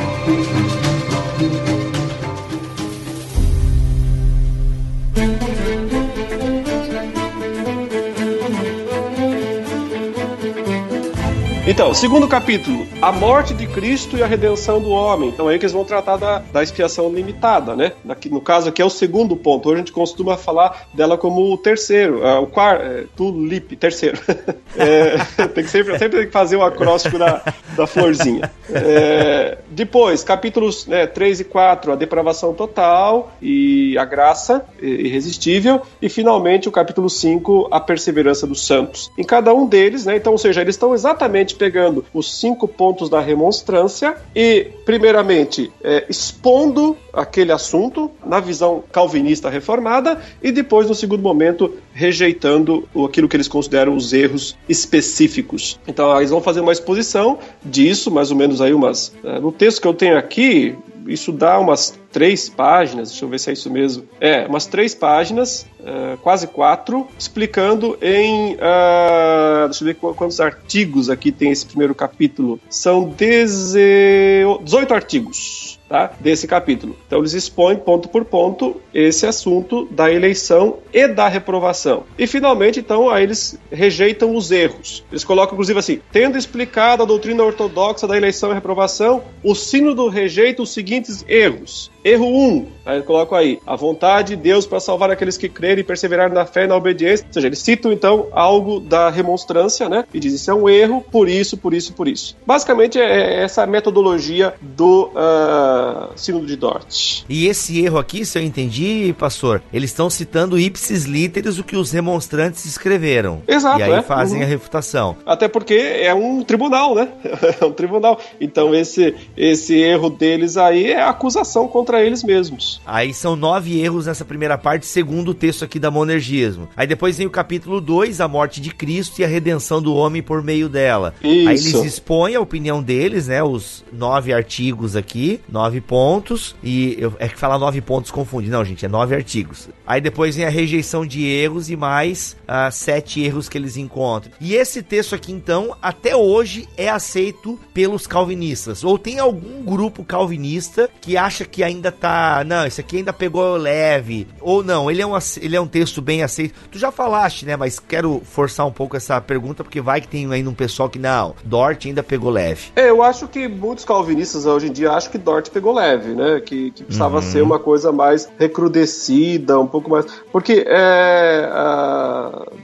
Speaker 3: Então, segundo capítulo, a morte de Cristo e a redenção do homem. Então, é aí que eles vão tratar da, da expiação limitada, né? Aqui, no caso aqui é o segundo ponto. Hoje a gente costuma falar dela como o terceiro, uh, o quarto, é, tulip, terceiro. *laughs* é, tem que sempre, sempre tem que fazer o acróstico da, da florzinha. É, depois, capítulos né, 3 e 4, a depravação total e a graça irresistível. E finalmente o capítulo 5, a perseverança dos santos. Em cada um deles, né? Então, ou seja, eles estão exatamente pegando os cinco pontos da remonstrância e, primeiramente, é, expondo aquele assunto na visão calvinista reformada e depois, no segundo momento, rejeitando aquilo que eles consideram os erros específicos. Então, eles vão fazer uma exposição disso, mais ou menos aí umas. É, no texto que eu tenho aqui, isso dá umas três páginas, deixa eu ver se é isso mesmo. É, umas três páginas, uh, quase quatro, explicando em. Uh, deixa eu ver quantos artigos aqui tem esse primeiro capítulo. São 18 artigos. tá? desse capítulo. Então eles expõem ponto por ponto esse assunto da eleição e da reprovação. E finalmente, então, aí eles rejeitam os erros. Eles colocam, inclusive, assim: tendo explicado a doutrina ortodoxa da eleição e reprovação, o sínodo rejeita os seguintes erros. Erro 1, um, aí coloco aí, a vontade de Deus para salvar aqueles que crerem e perseverar na fé e na obediência. Ou seja, eles citam então algo da remonstrância, né? E dizem isso é um erro, por isso, por isso, por isso. Basicamente é essa metodologia do uh, Sínodo de Dort.
Speaker 2: E esse erro aqui, se eu entendi, pastor, eles estão citando ipsis literis o que os remonstrantes escreveram.
Speaker 3: Exato.
Speaker 2: E aí é. fazem uhum. a refutação.
Speaker 3: Até porque é um tribunal, né? *laughs* é um tribunal. Então esse, esse erro deles aí é acusação contra para eles mesmos.
Speaker 2: Aí são nove erros nessa primeira parte, segundo o texto aqui da Monergismo. Aí depois vem o capítulo 2, a morte de Cristo e a redenção do homem por meio dela. Isso. Aí eles expõem a opinião deles, né? Os nove artigos aqui, nove pontos. E eu, é que falar nove pontos confunde. Não, gente, é nove artigos. Aí depois vem a rejeição de erros e mais uh, sete erros que eles encontram. E esse texto aqui, então, até hoje é aceito pelos calvinistas. Ou tem algum grupo calvinista que acha que ainda ainda tá. Não, esse aqui ainda pegou leve. Ou não, ele é um, ele é um texto bem aceito. Tu já falaste, né? Mas quero forçar um pouco essa pergunta, porque vai que tem ainda um pessoal que, não, Dort ainda pegou leve.
Speaker 3: É, eu acho que muitos calvinistas hoje em dia acham que Dort pegou leve, né? Que, que precisava uhum. ser uma coisa mais recrudescida, um pouco mais. Porque é,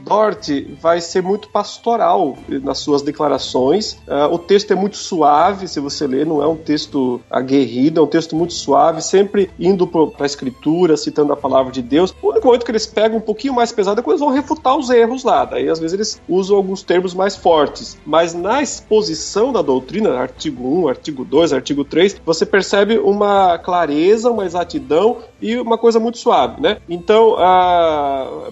Speaker 3: Dort vai ser muito pastoral nas suas declarações. É, o texto é muito suave, se você ler, não é um texto aguerrido, é um texto muito suave, sempre indo para a escritura, citando a palavra de Deus. O único momento que eles pegam um pouquinho mais pesado é quando eles vão refutar os erros lá. Daí, às vezes, eles usam alguns termos mais fortes. Mas na exposição da doutrina, artigo 1, artigo 2, artigo 3, você percebe uma clareza, uma exatidão e uma coisa muito suave, né? Então,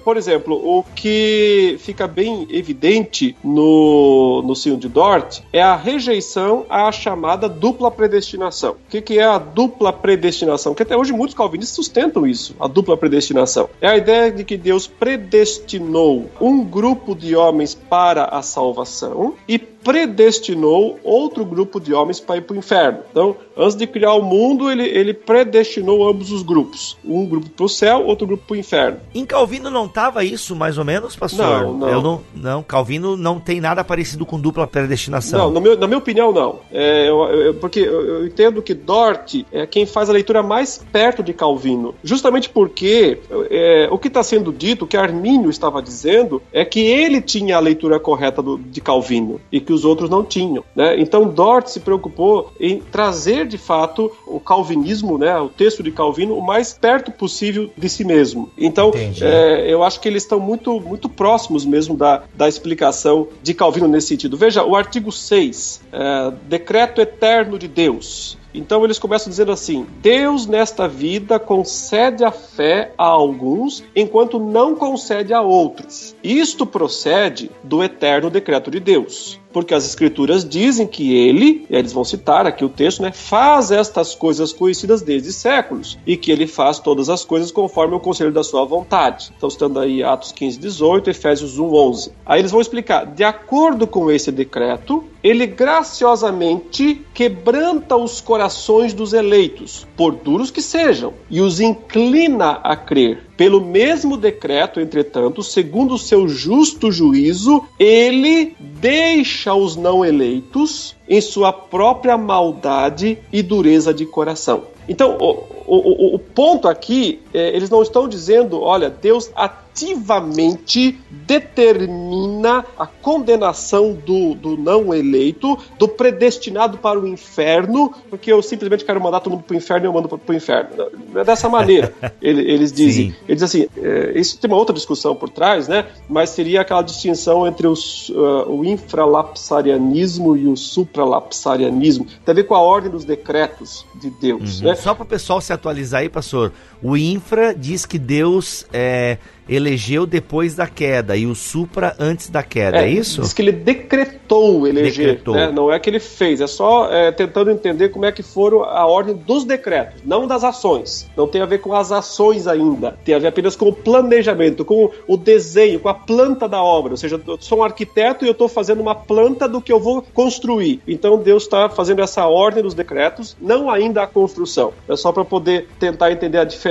Speaker 3: por exemplo, o que fica bem evidente no, no sino de Dort é a rejeição à chamada dupla predestinação. O que, que é a dupla predestinação? Predestinação, que até hoje muitos calvinistas sustentam isso, a dupla predestinação. É a ideia de que Deus predestinou um grupo de homens para a salvação e predestinou outro grupo de homens para ir para o inferno. Então, antes de criar o mundo, ele, ele predestinou ambos os grupos. Um grupo para o céu, outro grupo para o inferno.
Speaker 2: Em Calvino não estava isso, mais ou menos, pastor?
Speaker 3: Não, não.
Speaker 2: Eu não, não. Calvino não tem nada parecido com dupla predestinação.
Speaker 3: Não, meu, na minha opinião, não. É, eu, eu, porque eu, entendo que Dort é quem faz a leitura mais perto de Calvino. Justamente porque é, o que está sendo dito, o que Armínio estava dizendo, é que ele tinha a leitura correta do, de Calvino. E que que os outros não tinham. Né? Então Dort se preocupou em trazer de fato o calvinismo, né, o texto de Calvino, o mais perto possível de si mesmo. Então é, eu acho que eles estão muito, muito próximos mesmo da, da explicação de Calvino nesse sentido. Veja, o artigo 6, é, decreto eterno de Deus. Então eles começam dizendo assim: Deus nesta vida concede a fé a alguns, enquanto não concede a outros. Isto procede do eterno decreto de Deus porque as escrituras dizem que ele, eles vão citar aqui o texto, né, faz estas coisas conhecidas desde séculos e que ele faz todas as coisas conforme o conselho da sua vontade. Então, estando aí Atos 15, 18, Efésios 1, 11. Aí eles vão explicar, de acordo com esse decreto, ele graciosamente quebranta os corações dos eleitos, por duros que sejam, e os inclina a crer. Pelo mesmo decreto, entretanto, segundo o seu justo juízo, ele deixa os não eleitos em sua própria maldade e dureza de coração. Então, o, o, o ponto aqui, é, eles não estão dizendo, olha, Deus ativamente determina a condenação do, do não eleito, do predestinado para o inferno, porque eu simplesmente quero mandar todo mundo para o inferno e eu mando para o inferno. Não é dessa maneira. *laughs* eles dizem. Sim. Eles dizem assim, é, isso tem uma outra discussão por trás, né? Mas seria aquela distinção entre os, uh, o infralapsarianismo e o supralapsarianismo. Tem a ver com a ordem dos decretos de Deus, uhum. né?
Speaker 2: Só para o pessoal se atualizar aí, pastor, o infra diz que Deus é elegeu depois da queda e o supra antes da queda, é, é isso?
Speaker 3: Diz que ele decretou eleger, decretou. Né? não é que ele fez, é só é, tentando entender como é que foram a ordem dos decretos, não das ações. Não tem a ver com as ações ainda, tem a ver apenas com o planejamento, com o desenho, com a planta da obra. Ou seja, eu sou um arquiteto e eu estou fazendo uma planta do que eu vou construir. Então Deus está fazendo essa ordem dos decretos, não ainda a construção. É só para poder tentar entender a diferença.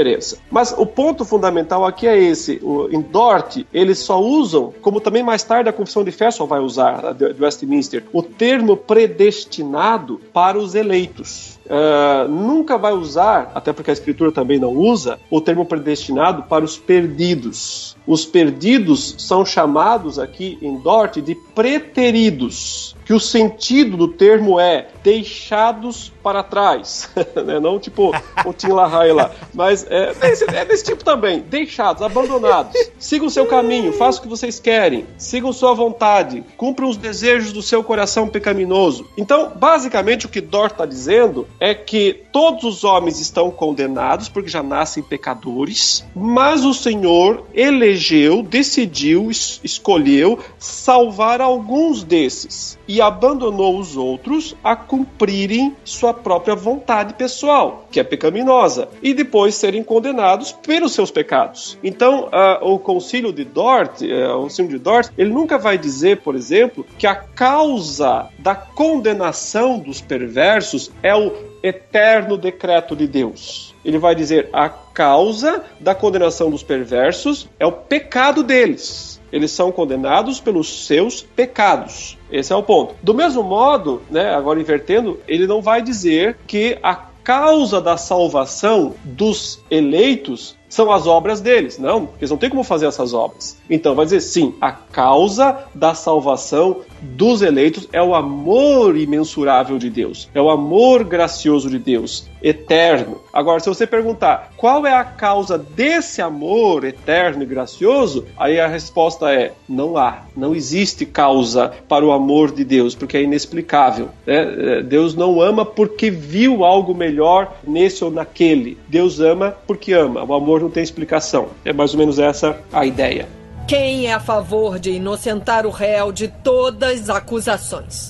Speaker 3: Mas o ponto fundamental aqui é esse. O, em Dort, eles só usam, como também mais tarde a Confissão de Fé vai usar, de Westminster, o termo predestinado para os eleitos. Uh, nunca vai usar, até porque a Escritura também não usa, o termo predestinado para os perdidos. Os perdidos são chamados aqui em Dort de preteridos que o sentido do termo é deixados para trás, *laughs* né? não tipo o Tim LaHaye lá, mas é, é, desse, é desse tipo também, deixados, abandonados. Sigam o seu caminho, façam o que vocês querem, sigam sua vontade, cumpram os desejos do seu coração pecaminoso. Então, basicamente, o que Dort está dizendo é que todos os homens estão condenados porque já nascem pecadores, mas o Senhor elegeu, decidiu, es escolheu salvar alguns desses e abandonou os outros a cumprirem sua própria vontade pessoal, que é pecaminosa, e depois serem condenados pelos seus pecados. Então, uh, o concílio de Dort, uh, o concílio de Dort, ele nunca vai dizer, por exemplo, que a causa da condenação dos perversos é o eterno decreto de Deus. Ele vai dizer a causa da condenação dos perversos é o pecado deles eles são condenados pelos seus pecados. Esse é o ponto. Do mesmo modo, né, agora invertendo, ele não vai dizer que a causa da salvação dos eleitos são as obras deles. Não, eles não têm como fazer essas obras. Então vai dizer sim, a causa da salvação dos eleitos é o amor imensurável de Deus, é o amor gracioso de Deus, eterno. Agora, se você perguntar qual é a causa desse amor eterno e gracioso, aí a resposta é: não há, não existe causa para o amor de Deus, porque é inexplicável. Né? Deus não ama porque viu algo melhor nesse ou naquele. Deus ama porque ama. O amor não tem explicação. É mais ou menos essa a ideia.
Speaker 4: Quem é a favor de inocentar o réu de todas as acusações?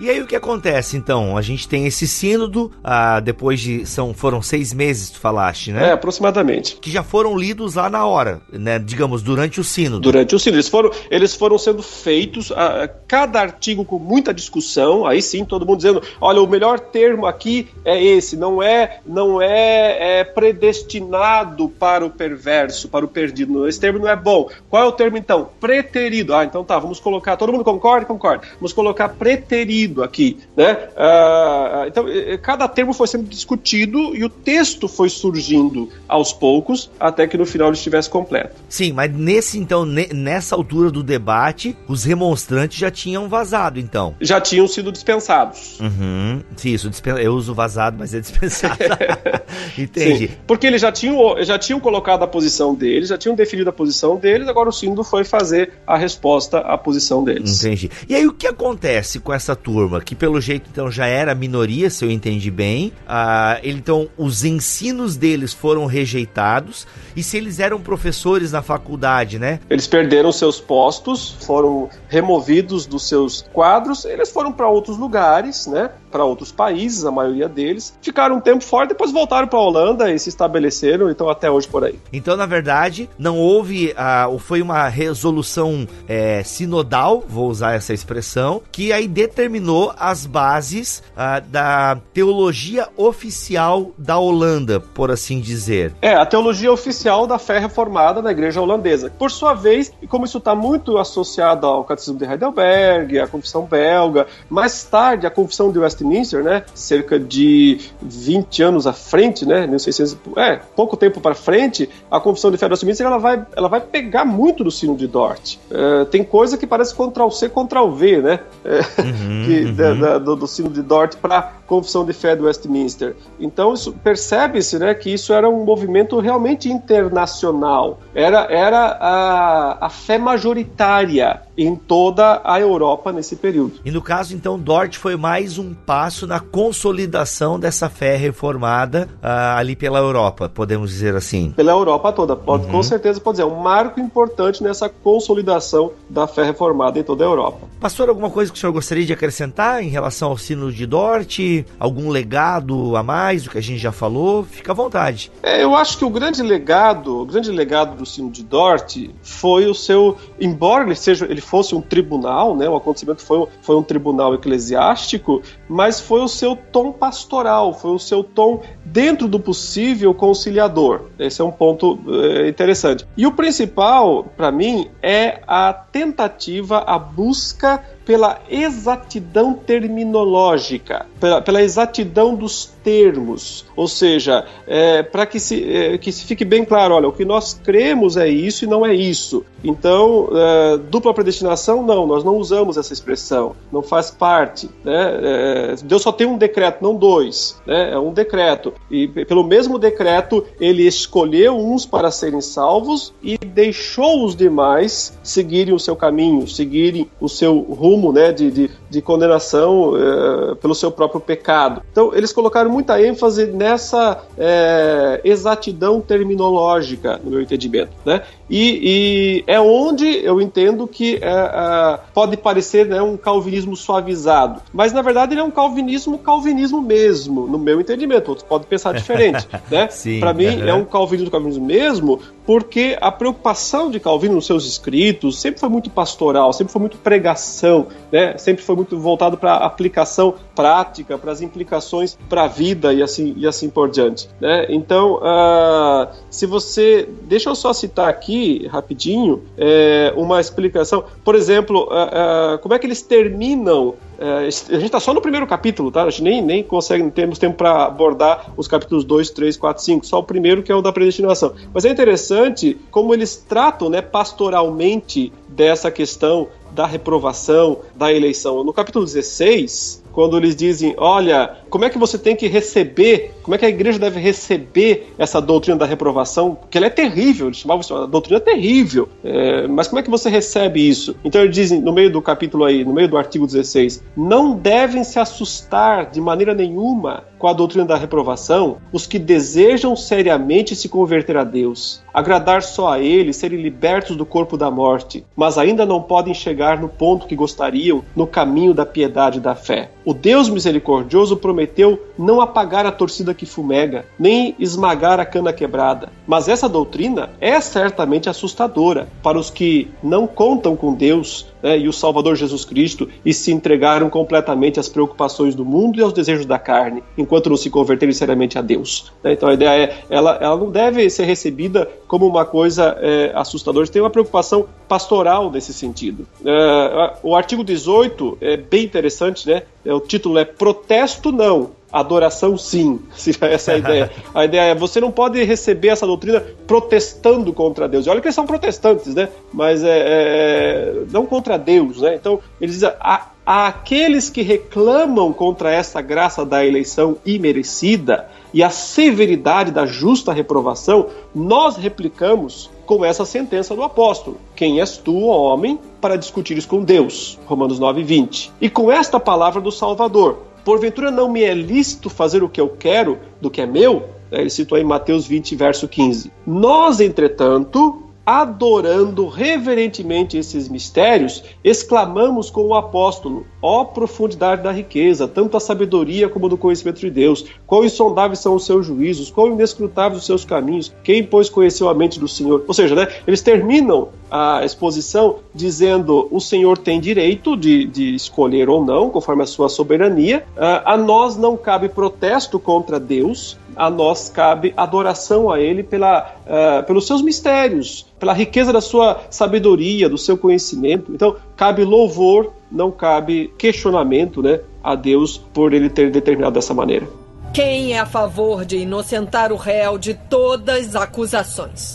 Speaker 2: E aí o que acontece então? A gente tem esse sínodo, ah, depois de. São, foram seis meses, tu falaste, né?
Speaker 3: É, aproximadamente.
Speaker 2: Que já foram lidos lá na hora, né? Digamos, durante o sínodo.
Speaker 3: Durante o sínodo. Eles foram, eles foram sendo feitos, ah, cada artigo com muita discussão, aí sim, todo mundo dizendo: olha, o melhor termo aqui é esse, não é, não é, é predestinado para o perverso, para o perdido. Esse termo não é bom. Qual é o termo então? Preterido. Ah, então tá, vamos colocar. Todo mundo concorda? Concorda. Vamos colocar preterido aqui, né? Uh, então, cada termo foi sendo discutido e o texto foi surgindo aos poucos até que no final ele estivesse completo.
Speaker 2: Sim, mas nesse então, nessa altura do debate, os remonstrantes já tinham vazado, então.
Speaker 3: Já tinham sido dispensados.
Speaker 2: Uhum. Sim, isso eu uso vazado, mas é dispensado. *laughs*
Speaker 3: Entendi. Sim, porque eles já tinham, já tinham colocado a posição deles, já tinham definido a posição deles, agora o sínodo foi fazer a resposta à posição deles.
Speaker 2: Entendi. E aí o que acontece com essa turma? Turma, que pelo jeito então já era minoria, se eu entendi bem. Ah, então, os ensinos deles foram rejeitados. E se eles eram professores na faculdade, né?
Speaker 3: Eles perderam seus postos, foram removidos dos seus quadros, eles foram para outros lugares, né? Para outros países, a maioria deles. Ficaram um tempo fora, depois voltaram para a Holanda e se estabeleceram, então até hoje por aí.
Speaker 2: Então, na verdade, não houve, ah, foi uma resolução é, sinodal, vou usar essa expressão, que aí determinou as bases uh, da teologia oficial da Holanda, por assim dizer.
Speaker 3: É, a teologia oficial da fé reformada da igreja holandesa. Por sua vez, e como isso está muito associado ao catecismo de Heidelberg, à confissão belga, mais tarde a confissão de Westminster, né, cerca de 20 anos à frente, né, 1600, é, pouco tempo para frente, a confissão de fé de Westminster ela vai, ela vai pegar muito do sino de Dort. É, tem coisa que parece Ctrl C, Ctrl V, né? É, uhum. *laughs* que uhum. da, da, do, do sino de Dort para a Confissão de Fé de Westminster. Então percebe-se né, que isso era um movimento realmente internacional. Era, era a, a fé majoritária em toda a Europa nesse período.
Speaker 2: E no caso, então, Dort foi mais um passo na consolidação dessa fé reformada uh, ali pela Europa, podemos dizer assim.
Speaker 3: Pela Europa toda, pode, uhum. com certeza pode dizer, é um marco importante nessa consolidação da fé reformada em toda a Europa.
Speaker 2: Pastor, alguma coisa que o senhor gostaria de acrescentar em relação ao sino de Dort? Algum legado a mais do que a gente já falou? Fica à vontade.
Speaker 3: É, eu acho que o grande legado, o grande legado do sino de Dort foi o seu, embora ele seja, ele fosse um tribunal, né, o acontecimento foi, foi um tribunal eclesiástico, mas foi o seu tom pastoral, foi o seu tom dentro do possível conciliador. Esse é um ponto é, interessante. E o principal, para mim, é a tentativa, a busca pela exatidão terminológica, pela, pela exatidão dos termos, ou seja, é, para que se, é, que se fique bem claro, olha, o que nós cremos é isso e não é isso. Então, é, dupla predestinação, não, nós não usamos essa expressão, não faz parte. Né? É, Deus só tem um decreto, não dois, né? é um decreto. E pelo mesmo decreto, ele escolheu uns para serem salvos e deixou os demais seguirem o seu caminho, seguirem o seu rumo né, de, de, de condenação é, pelo seu próprio pecado. Então, eles colocaram muita ênfase nessa é, exatidão terminológica, no meu entendimento. Né? E, e, é onde eu entendo que é, pode parecer né, um calvinismo suavizado, mas na verdade ele é um calvinismo calvinismo mesmo, no meu entendimento. Outros podem pensar diferente, *laughs* né? Para mim uhum. é um calvinismo calvinismo mesmo, porque a preocupação de Calvino nos seus escritos sempre foi muito pastoral, sempre foi muito pregação, né? Sempre foi muito voltado para aplicação prática, para as implicações para a vida e assim e assim por diante, né? Então, uh, se você deixa eu só citar aqui rapidinho, é, uma explicação. Por exemplo, uh, uh, como é que eles terminam é, a gente está só no primeiro capítulo, tá? A gente nem, nem consegue, não temos tempo para abordar os capítulos 2, 3, 4, 5, só o primeiro que é o da predestinação. Mas é interessante como eles tratam né, pastoralmente dessa questão da reprovação, da eleição. No capítulo 16, quando eles dizem: olha, como é que você tem que receber, como é que a igreja deve receber essa doutrina da reprovação? Porque ela é terrível, eles chamavam isso, a doutrina terrível, é, mas como é que você recebe isso? Então eles dizem, no meio do capítulo aí, no meio do artigo 16, não devem se assustar de maneira nenhuma com a doutrina da reprovação os que desejam seriamente se converter a Deus, agradar só a Ele, serem libertos do corpo da morte, mas ainda não podem chegar no ponto que gostariam no caminho da piedade e da fé. O Deus misericordioso prometeu não apagar a torcida que fumega, nem esmagar a cana quebrada. Mas essa doutrina é certamente assustadora para os que não contam com Deus né, e o Salvador Jesus Cristo e se entregaram completamente às preocupações do mundo e aos desejos da carne, enquanto não se converterem seriamente a Deus. Né? Então a ideia é, ela, ela não deve ser recebida como uma coisa é, assustadora. Tem uma preocupação pastoral nesse sentido. É, o artigo 18 é bem interessante, né? É, o título é Protesto Não, adoração *laughs* sim. Essa é a ideia. A ideia é você não pode receber essa doutrina protestando contra Deus. E olha que eles são protestantes, né? Mas é, é não contra Deus, né? Então eles dizem a aqueles que reclamam contra essa graça da eleição imerecida e a severidade da justa reprovação, nós replicamos com essa sentença do apóstolo: Quem és tu, homem, para discutires com Deus? Romanos 9, 20. E com esta palavra do Salvador: Porventura não me é lícito fazer o que eu quero do que é meu? Ele citou aí Mateus 20, verso 15. Nós, entretanto, adorando reverentemente esses mistérios, exclamamos com o apóstolo: ó profundidade da riqueza, tanto a sabedoria como do conhecimento de Deus, quão insondáveis são os seus juízos, quão inescrutáveis os seus caminhos, quem, pois, conheceu a mente do Senhor? Ou seja, né, eles terminam a exposição dizendo o Senhor tem direito de, de escolher ou não, conforme a sua soberania, uh, a nós não cabe protesto contra Deus, a nós cabe adoração a Ele pela, uh, pelos seus mistérios, pela riqueza da sua sabedoria, do seu conhecimento. Então, cabe louvor, não cabe questionamento né, a Deus por Ele ter determinado dessa maneira.
Speaker 4: Quem é a favor de inocentar o réu de todas as acusações?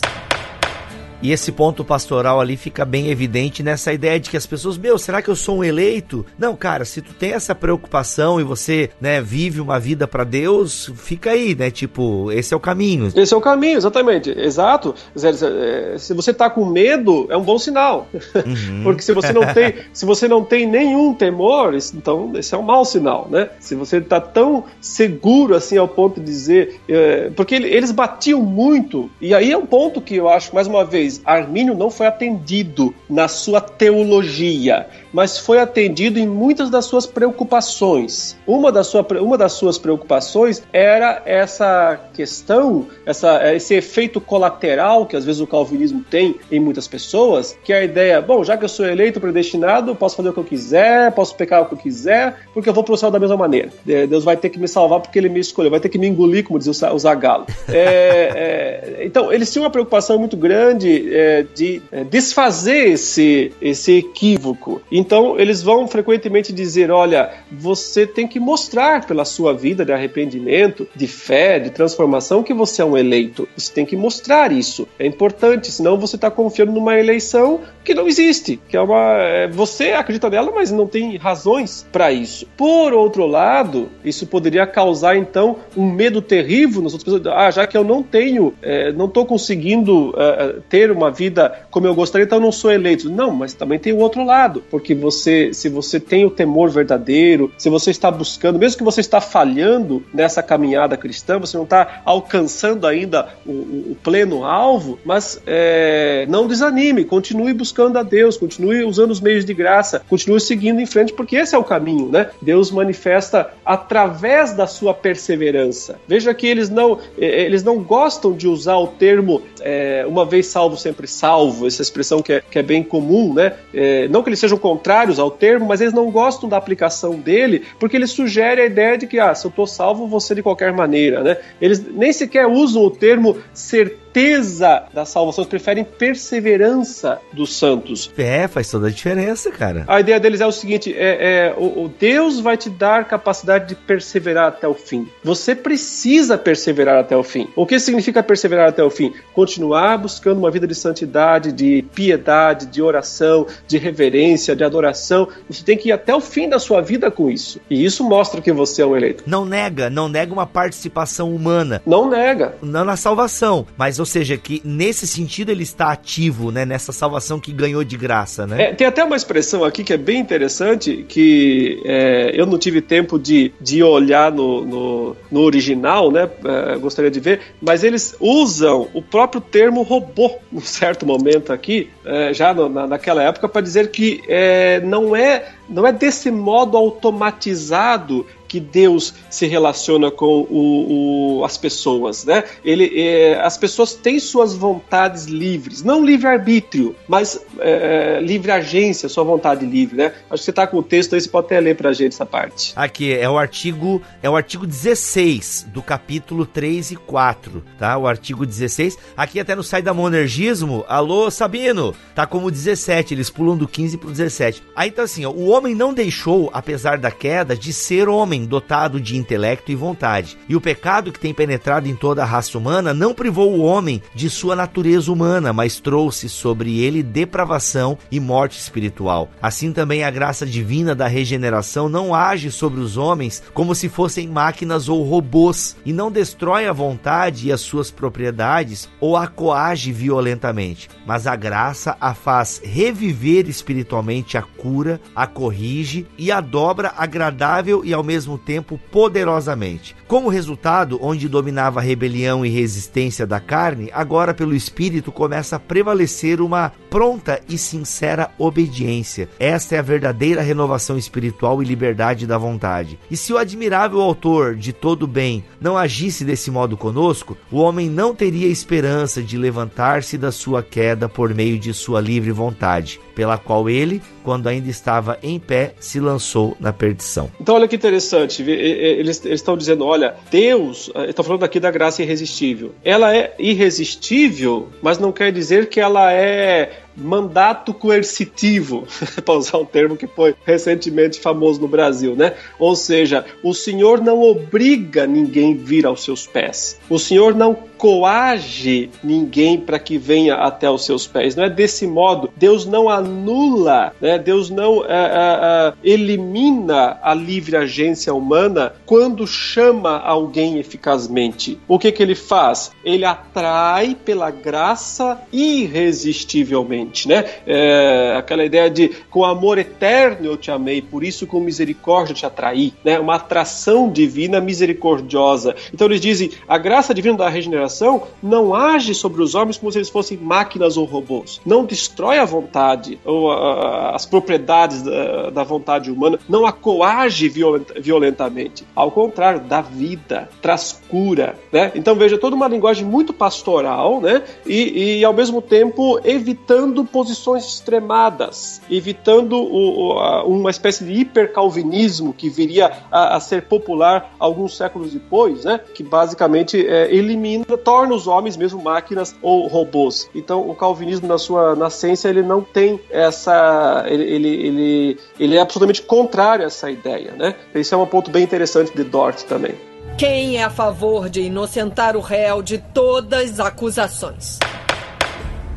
Speaker 2: E esse ponto pastoral ali fica bem evidente nessa ideia de que as pessoas, meu, será que eu sou um eleito? Não, cara, se tu tem essa preocupação e você, né, vive uma vida para Deus, fica aí, né? Tipo, esse é o caminho.
Speaker 3: Esse é o caminho, exatamente. Exato. É, se você tá com medo, é um bom sinal. Uhum. *laughs* Porque se você não tem, se você não tem nenhum temor, então esse é um mau sinal, né? Se você tá tão seguro assim ao ponto de dizer, é, porque eles batiam muito, e aí é um ponto que eu acho, mais uma vez, Armínio não foi atendido na sua teologia mas foi atendido em muitas das suas preocupações. Uma das, sua, uma das suas preocupações era essa questão, essa, esse efeito colateral que às vezes o calvinismo tem em muitas pessoas, que é a ideia, bom, já que eu sou eleito, predestinado, posso fazer o que eu quiser, posso pecar o que eu quiser, porque eu vou pro céu da mesma maneira. É, Deus vai ter que me salvar porque ele me escolheu, vai ter que me engolir, como diz o Zagalo. É, é, então, eles tinham uma preocupação muito grande é, de é, desfazer esse, esse equívoco. Então, eles vão frequentemente dizer: olha, você tem que mostrar pela sua vida de arrependimento, de fé, de transformação, que você é um eleito. Você tem que mostrar isso. É importante, senão você está confiando numa eleição que não existe, que é uma. É, você acredita nela, mas não tem razões para isso. Por outro lado, isso poderia causar então um medo terrível nas outras pessoas. Ah, já que eu não tenho, é, não estou conseguindo é, ter uma vida como eu gostaria, então eu não sou eleito. Não, mas também tem o outro lado, porque você, se você tem o temor verdadeiro, se você está buscando, mesmo que você está falhando nessa caminhada cristã, você não está alcançando ainda o, o, pleno alvo, mas é, não desanime, continue buscando a Deus, continue usando os meios de graça, continue seguindo em frente, porque esse é o caminho, né? Deus manifesta através da sua perseverança. Veja que eles não, eles não gostam de usar o termo é, uma vez salvo, sempre salvo, essa expressão que é, que é bem comum, né? É, não que eles sejam contrários ao termo, mas eles não gostam da aplicação dele, porque ele sugere a ideia de que, ah, se eu estou salvo, você de qualquer maneira, né? Eles nem sequer usam o termo certeza certeza da salvação, eles preferem perseverança dos santos.
Speaker 2: É, faz toda a diferença, cara.
Speaker 3: A ideia deles é o seguinte: é, é o, o, Deus vai te dar capacidade de perseverar até o fim. Você precisa perseverar até o fim. O que significa perseverar até o fim? Continuar buscando uma vida de santidade, de piedade, de oração, de reverência, de adoração. Você tem que ir até o fim da sua vida com isso. E isso mostra que você é um eleito.
Speaker 2: Não nega, não nega uma participação humana.
Speaker 3: Não nega.
Speaker 2: Não na salvação, mas ou seja, que nesse sentido ele está ativo, né? Nessa salvação que ganhou de graça, né?
Speaker 3: É, tem até uma expressão aqui que é bem interessante, que é, eu não tive tempo de, de olhar no, no, no original, né? É, gostaria de ver, mas eles usam o próprio termo robô, num certo momento aqui, é, já no, na, naquela época, para dizer que é, não é não é desse modo automatizado que Deus se relaciona com o, o, as pessoas, né? Ele, é, as pessoas têm suas vontades livres, não livre arbítrio, mas é, livre agência, sua vontade livre, né? Acho que você está com o texto aí, você pode até ler para a gente essa parte.
Speaker 2: Aqui é o artigo é o artigo 16 do capítulo 3 e 4, tá? O artigo 16. Aqui até no site da Monergismo, alô Sabino, tá como 17, eles pulam do 15 pro 17. Aí então assim, ó, o homem não deixou, apesar da queda, de ser homem homem dotado de intelecto e vontade. E o pecado que tem penetrado em toda a raça humana não privou o homem de sua natureza humana, mas trouxe sobre ele depravação e morte espiritual. Assim também a graça divina da regeneração não age sobre os homens como se fossem máquinas ou robôs e não destrói a vontade e as suas propriedades ou a coage violentamente, mas a graça a faz reviver espiritualmente a cura, a corrige e a dobra agradável e ao mesmo mesmo tempo poderosamente. Como resultado, onde dominava a rebelião e resistência da carne, agora pelo Espírito começa a prevalecer uma pronta e sincera obediência. Esta é a verdadeira renovação espiritual e liberdade da vontade. E se o admirável autor de todo bem não agisse desse modo conosco, o homem não teria esperança de levantar-se da sua queda por meio de sua livre vontade, pela qual ele, quando ainda estava em pé, se lançou na perdição.
Speaker 3: Então, olha que interessante interessante. Eles, estão dizendo: olha, Deus, eh, estão falando aqui da graça irresistível. Ela é irresistível, mas não quer dizer que ela é mandato coercitivo, *laughs* para usar um termo que foi recentemente famoso no Brasil, né? Ou seja, o Senhor não obriga ninguém a vir aos seus pés. O Senhor não coage ninguém para que venha até os seus pés. Não é desse modo. Deus não anula, né? Deus não é, é, é, elimina a livre agência humana quando chama alguém eficazmente. O que, que ele faz? Ele atrai pela graça irresistivelmente, né? É, aquela ideia de com amor eterno eu te amei, por isso com misericórdia te atraí, né? Uma atração divina misericordiosa. Então eles dizem a graça divina da regeneração não age sobre os homens como se eles fossem máquinas ou robôs. Não destrói a vontade ou a, as propriedades da, da, vontade humana, não a coage violent, violentamente. Ao contrário, dá vida, traz cura. Né? Então veja, toda uma linguagem muito pastoral né? e, e ao mesmo tempo evitando posições extremadas, evitando o, a, uma espécie de hipercalvinismo que viria a, a, ser popular alguns séculos depois, né? que basicamente é, elimina torna os homens mesmo máquinas ou robôs. Então, o calvinismo na sua nascença ele não tem essa, ele, ele, ele, ele é absolutamente contrário a essa ideia, né? Esse é um ponto bem interessante de Dort também.
Speaker 4: Quem é a favor de inocentar o réu de todas as acusações?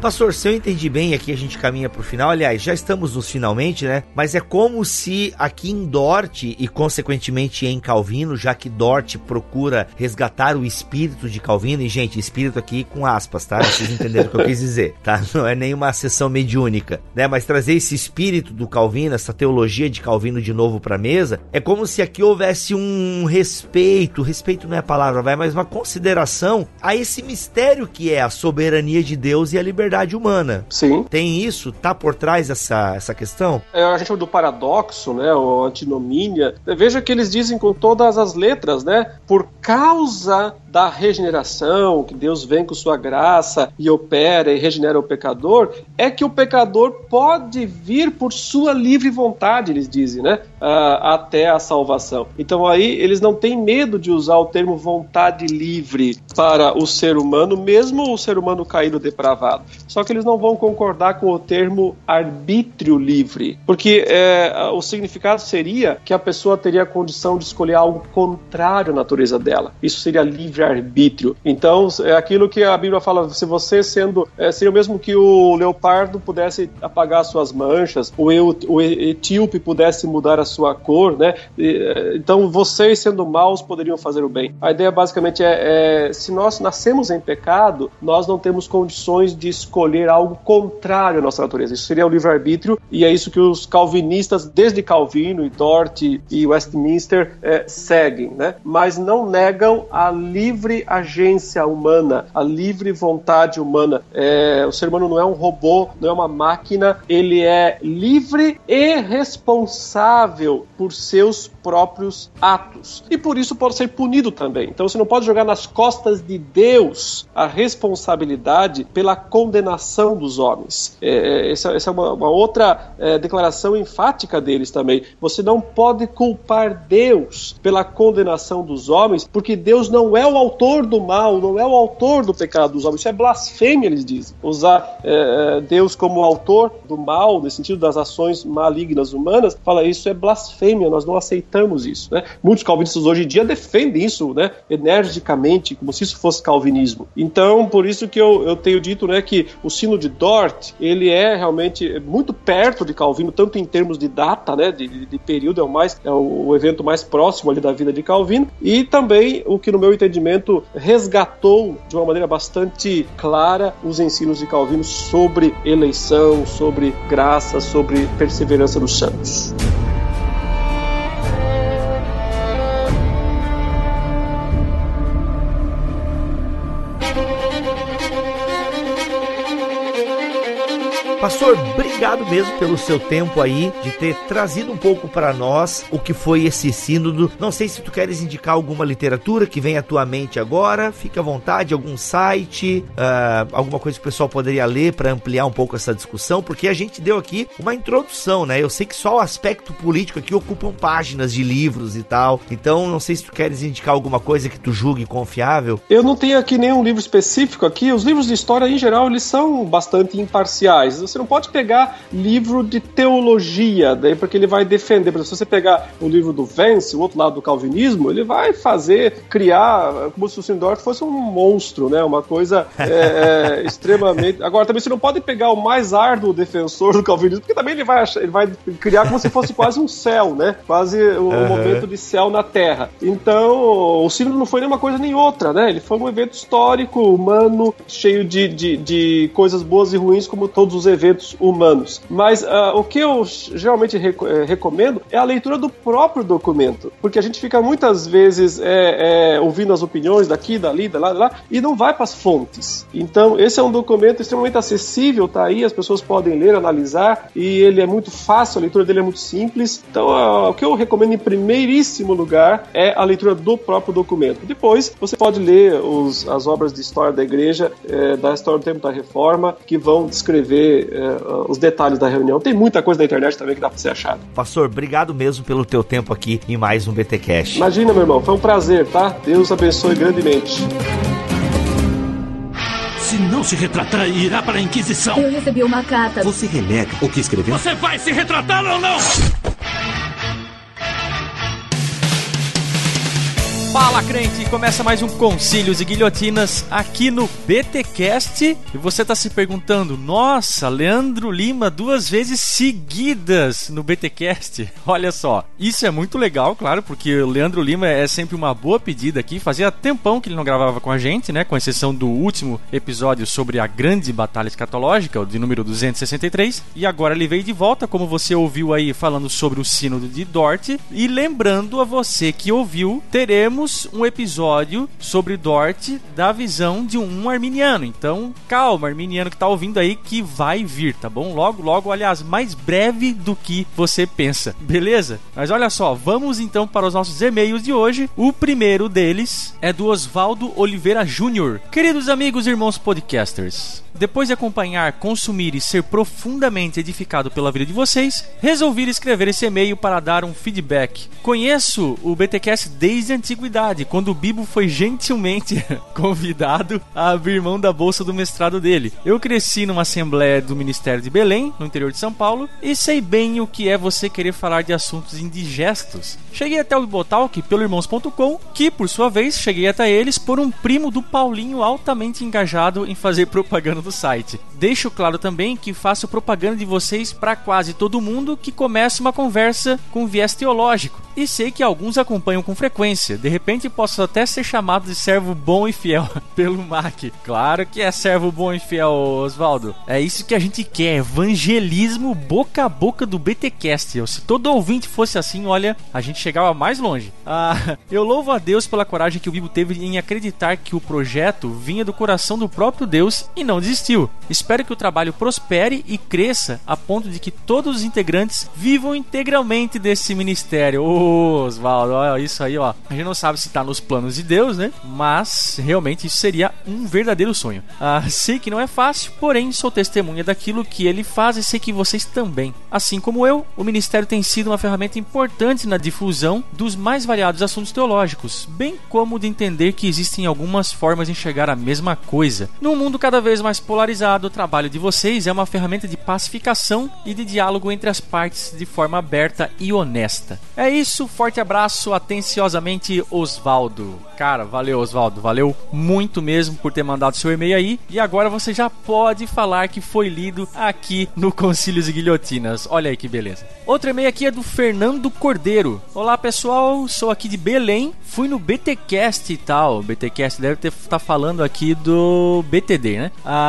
Speaker 2: Pastor, se eu entendi bem, aqui a gente caminha para o final. Aliás, já estamos nos finalmente, né? Mas é como se aqui em Dort e consequentemente em Calvino, já que Dort procura resgatar o espírito de Calvino, e gente, espírito aqui com aspas, tá? Vocês entenderam o que eu quis dizer, tá? Não é nenhuma sessão mediúnica, né? Mas trazer esse espírito do Calvino, essa teologia de Calvino de novo para a mesa, é como se aqui houvesse um respeito, respeito não é a palavra, vai, mas uma consideração a esse mistério que é a soberania de Deus e a liberdade liberdade humana.
Speaker 3: Sim.
Speaker 2: Tem isso? Tá por trás dessa, essa questão?
Speaker 3: É, a gente chama do paradoxo, né? Ou antinomínia. Veja que eles dizem com todas as letras, né? Por causa da regeneração, que Deus vem com sua graça e opera e regenera o pecador, é que o pecador pode vir por sua livre vontade, eles dizem, né? Até a salvação. Então aí eles não têm medo de usar o termo vontade livre para o ser humano, mesmo o ser humano caído depravado. Só que eles não vão concordar com o termo arbítrio livre, porque é, o significado seria que a pessoa teria a condição de escolher algo contrário à natureza dela. Isso seria livre-arbítrio. Então, é aquilo que a Bíblia fala: se você sendo. É, seria o mesmo que o leopardo pudesse apagar suas manchas, o, o etíope pudesse mudar a sua cor, né? É, então, vocês sendo maus poderiam fazer o bem. A ideia basicamente é, é se nós nascemos em pecado, nós não temos condições de escolher algo contrário à nossa natureza. Isso seria o livre-arbítrio, e é isso que os calvinistas, desde Calvino e Dort e Westminster, é, seguem, né? mas não negam a livre agência humana, a livre vontade humana. É, o ser humano não é um robô, não é uma máquina, ele é livre e responsável por seus próprios atos. E por isso pode ser punido também. Então você não pode jogar nas costas de Deus a responsabilidade pela condenação dos homens. É, é, essa, essa, é uma, uma outra é, declaração enfática deles também. Você não pode culpar Deus pela condenação dos homens, porque Deus não é o autor do mal, não é o autor do pecado dos homens. Isso é blasfêmia, eles dizem. Usar é, é Deus como autor do mal, no sentido das ações malignas humanas, fala isso é blasfêmia, nós não aceitamos isso. Né? Muitos calvinistas hoje em dia defendem isso né, energicamente, como se isso fosse calvinismo. Então, por isso que eu, eu tenho dito né, que o sino de Dort, ele é realmente muito perto de Calvino, tanto em termos de data, né, de, de período, é o, mais, é o evento mais próximo ali da vida de Calvino, e também o que no meu entendimento resgatou de uma maneira bastante clara os ensinos de Calvino sobre eleição, sobre graça, sobre perseverança dos santos.
Speaker 2: Pastor, obrigado obrigado mesmo pelo seu tempo aí, de ter trazido um pouco para nós o que foi esse sínodo. Não sei se tu queres indicar alguma literatura que vem à tua mente agora, fica à vontade, algum site, uh, alguma coisa que o pessoal poderia ler para ampliar um pouco essa discussão, porque a gente deu aqui uma introdução, né? Eu sei que só o aspecto político aqui ocupam páginas de livros e tal, então não sei se tu queres indicar alguma coisa que tu julgue confiável.
Speaker 3: Eu não tenho aqui nenhum livro específico aqui, os livros de história em geral eles são bastante imparciais. Você não pode pegar livro de teologia, daí porque ele vai defender. Por exemplo, se você pegar o livro do Vance, o outro lado do calvinismo, ele vai fazer, criar, como se o Sindorf fosse um monstro, né? Uma coisa é, é, *laughs* extremamente. Agora, também você não pode pegar o mais árduo defensor do calvinismo, porque também ele vai, achar, ele vai criar como se fosse quase um céu, né? Quase um uhum. momento de céu na Terra. Então, o sínodo não foi nem uma coisa nem outra, né? Ele foi um evento histórico, humano, cheio de, de, de coisas boas e ruins, como todos os eventos humanos. Mas uh, o que eu geralmente eh, recomendo é a leitura do próprio documento, porque a gente fica muitas vezes é, é, ouvindo as opiniões daqui, dali, da lá, lá, e não vai para as fontes. Então, esse é um documento extremamente acessível, tá aí, as pessoas podem ler, analisar, e ele é muito fácil, a leitura dele é muito simples. Então, uh, o que eu recomendo em primeiríssimo lugar é a leitura do próprio documento. Depois, você pode ler os, as obras de história da igreja, da história do tempo da reforma, que vão descrever os detalhes da reunião. Tem muita coisa na internet também que dá para ser achado.
Speaker 2: Pastor, obrigado mesmo pelo teu tempo aqui em mais um BTcast.
Speaker 3: Imagina, meu irmão, foi um prazer, tá? Deus abençoe grandemente.
Speaker 5: Se não se retratar, irá para a Inquisição.
Speaker 6: Eu recebi uma carta.
Speaker 5: Você renega o que escreveu?
Speaker 7: Você vai se retratar ou não?
Speaker 8: Fala crente, começa mais um Concílios e Guilhotinas aqui no BTcast. E você está se perguntando: "Nossa, Leandro Lima duas vezes seguidas no BTcast". *laughs* Olha só, isso é muito legal, claro, porque o Leandro Lima é sempre uma boa pedida aqui. Fazia tempão que ele não gravava com a gente, né, com exceção do último episódio sobre a grande batalha escatológica, o de número 263, e agora ele veio de volta, como você ouviu aí falando sobre o sínodo de Dort, e lembrando a você que ouviu, teremos um episódio sobre Dort da visão de um arminiano. Então, calma, arminiano que tá ouvindo aí, que vai vir, tá bom? Logo, logo, aliás, mais breve do que você pensa, beleza? Mas olha só, vamos então para os nossos e-mails de hoje. O primeiro deles é do Oswaldo Oliveira Júnior. Queridos amigos e irmãos podcasters, depois de acompanhar, consumir e ser profundamente edificado pela vida de vocês, resolvi escrever esse e-mail para dar um feedback. Conheço o BTcast desde a antiguidade, quando o Bibo foi gentilmente *laughs* convidado a abrir mão da bolsa do mestrado dele. Eu cresci numa assembleia do Ministério de Belém, no interior de São Paulo, e sei bem o que é você querer falar de assuntos indigestos. Cheguei até o Bibotalk pelo irmãos.com, que por sua vez cheguei até eles por um primo do Paulinho altamente engajado em fazer propaganda do do site. Deixo claro também que faço propaganda de vocês para quase todo mundo que começa uma conversa com viés teológico. E sei que alguns acompanham com frequência. De repente posso até ser chamado de servo bom e fiel *laughs* pelo Mac. Claro que é servo bom e fiel, Oswaldo. É isso que a gente quer, evangelismo boca a boca do BTcast. Se todo ouvinte fosse assim, olha, a gente chegava mais longe. Ah, *laughs* eu louvo a Deus pela coragem que o Bibo teve em acreditar que o projeto vinha do coração do próprio Deus e não desistiu. Espero que o trabalho prospere e cresça a ponto de que todos os integrantes vivam integralmente desse ministério. Oswaldo, olha isso aí, ó. A gente não sabe se tá nos planos de Deus, né? Mas realmente isso seria um verdadeiro sonho. Ah, sei que não é fácil, porém sou testemunha daquilo que ele faz e sei que vocês também. Assim como eu, o ministério tem sido uma ferramenta importante na difusão dos mais variados assuntos teológicos, bem como de entender que existem algumas formas de enxergar a mesma coisa. Num mundo cada vez mais polarizado, o trabalho de vocês é uma ferramenta de pacificação e de diálogo entre as partes de forma aberta e honesta. É isso forte abraço, atenciosamente, Osvaldo. Cara, valeu, Osvaldo. Valeu muito mesmo por ter mandado seu e-mail aí. E agora você já pode falar que foi lido aqui no Concílios e Guilhotinas. Olha aí que beleza. Outro e-mail aqui é do Fernando Cordeiro. Olá, pessoal. Sou aqui de Belém. Fui no BTcast e tal. BTcast deve estar tá falando aqui do BTD, né? Ah,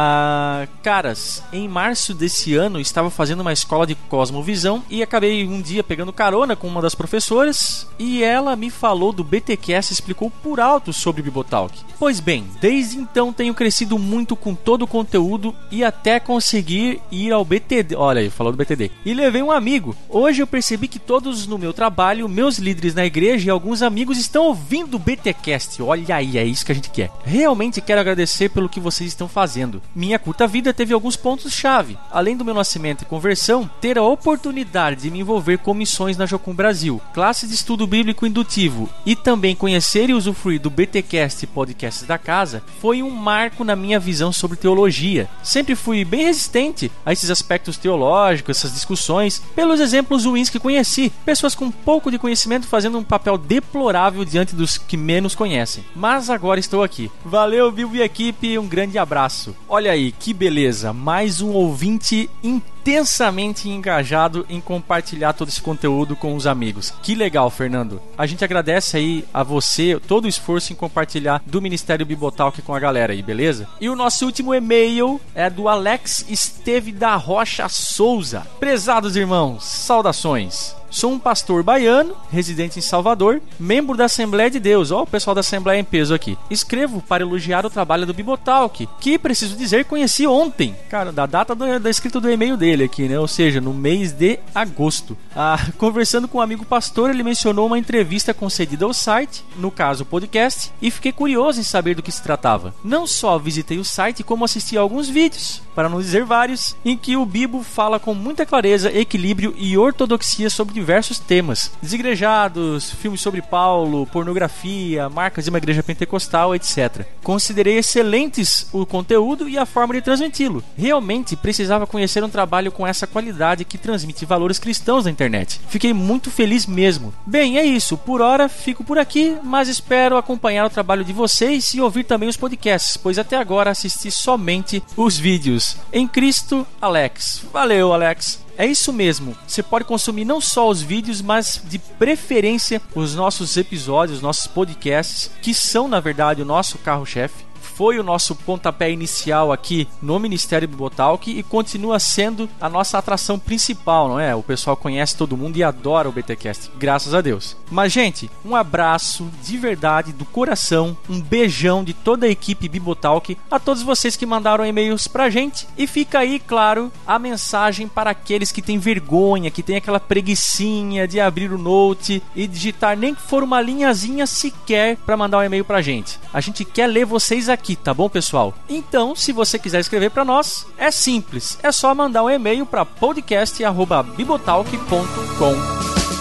Speaker 8: caras, em março desse ano estava fazendo uma escola de cosmovisão e acabei um dia pegando carona com uma das professoras e ela me falou do BTcast BTcast explicou por alto sobre Bibotalk. Pois bem, desde então tenho crescido muito com todo o conteúdo e até conseguir ir ao BTD. Olha aí, falou do BTD. E levei um amigo. Hoje eu percebi que todos no meu trabalho, meus líderes na igreja e alguns amigos estão ouvindo o BTcast. Olha aí, é isso que a gente quer. Realmente quero agradecer pelo que vocês estão fazendo. Minha curta vida teve alguns pontos-chave. Além do meu nascimento e conversão, ter a oportunidade de me envolver com missões na Jocum Brasil, classes de estudo bíblico indutivo e também conhecer e usufruir do BTcast e podcasts da casa foi um marco na minha visão sobre teologia. Sempre fui bem resistente a esses aspectos teológicos, essas discussões, pelos exemplos ruins que conheci, pessoas com pouco de conhecimento fazendo um papel deplorável diante dos que menos conhecem. Mas agora estou aqui. Valeu, Vivo e equipe, um grande abraço. Olha aí, que beleza, mais um ouvinte intensamente engajado em compartilhar todo esse conteúdo com os amigos. Que legal, Fernando. A gente agradece aí a você todo o esforço em compartilhar do Ministério Bibotalk com a galera aí, beleza? E o nosso último e-mail é do Alex Esteve da Rocha Souza. Prezados irmãos, saudações. Sou um pastor baiano, residente em Salvador, membro da Assembleia de Deus. Ó, o pessoal da Assembleia em peso aqui. Escrevo para elogiar o trabalho do Bibotalk, que, preciso dizer, conheci ontem. Cara, da data do, da escrita do e-mail dele aqui, né? Ou seja, no mês de agosto. Ah, *laughs* conversando com um amigo pastor, ele mencionou uma entrevista concedida ao site, no caso o podcast, e fiquei curioso em saber do que se tratava. Não só visitei o site, como assisti a alguns vídeos, para não dizer vários, em que o Bibo fala com muita clareza, equilíbrio e ortodoxia sobre diversos temas: desigrejados, filmes sobre Paulo, pornografia, marcas de uma igreja pentecostal, etc. Considerei excelentes o conteúdo e a forma de transmiti-lo. Realmente precisava conhecer um trabalho com essa qualidade que transmite valores cristãos na internet. Fiquei muito feliz mesmo. Bem, é isso. Por hora fico por aqui, mas espero acompanhar o trabalho de vocês e ouvir também os podcasts, pois até agora assisti somente os vídeos. Em Cristo, Alex. Valeu, Alex. É isso mesmo. Você pode consumir não só os vídeos, mas de preferência os nossos episódios, os nossos podcasts, que são na verdade o nosso carro-chefe foi o nosso pontapé inicial aqui no Ministério Bibotalk e continua sendo a nossa atração principal, não é? O pessoal conhece todo mundo e adora o BTcast, graças a Deus. Mas gente, um abraço de verdade do coração, um beijão de toda a equipe Bibotalk a todos vocês que mandaram e-mails pra gente e fica aí, claro, a mensagem para aqueles que têm vergonha, que tem aquela preguiçinha de abrir o note e digitar nem que for uma linhazinha sequer para mandar um e-mail pra gente. A gente quer ler vocês aqui aqui, tá bom, pessoal? Então, se você quiser escrever para nós, é simples, é só mandar um e-mail para podcast@bibotalk.com.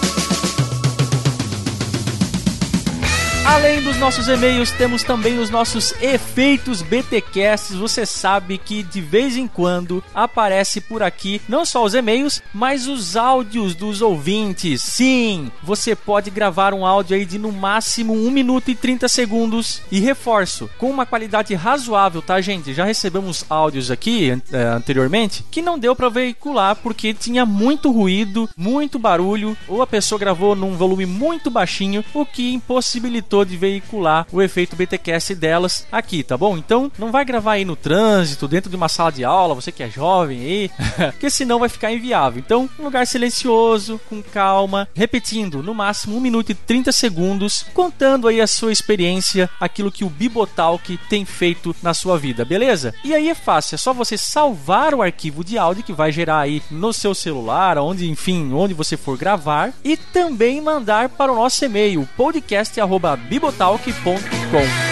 Speaker 8: Além dos nossos e-mails, temos também os nossos efeitos BTcasts. Você sabe que de vez em quando aparece por aqui não só os e-mails, mas os áudios dos ouvintes. Sim, você pode gravar um áudio aí de no máximo 1 minuto e 30 segundos. E reforço, com uma qualidade razoável, tá, gente? Já recebemos áudios aqui é, anteriormente que não deu para veicular porque tinha muito ruído, muito barulho, ou a pessoa gravou num volume muito baixinho, o que impossibilitou de veicular o efeito BTcast delas aqui, tá bom? Então não vai gravar aí no trânsito, dentro de uma sala de aula, você que é jovem aí, *laughs* porque senão vai ficar inviável. Então, um lugar silencioso, com calma, repetindo no máximo 1 minuto e 30 segundos, contando aí a sua experiência, aquilo que o Bibotalk tem feito na sua vida, beleza? E aí é fácil, é só você salvar o arquivo de áudio que vai gerar aí no seu celular, onde, enfim, onde você for gravar, e também mandar para o nosso e-mail podcast@ bibotalk.com.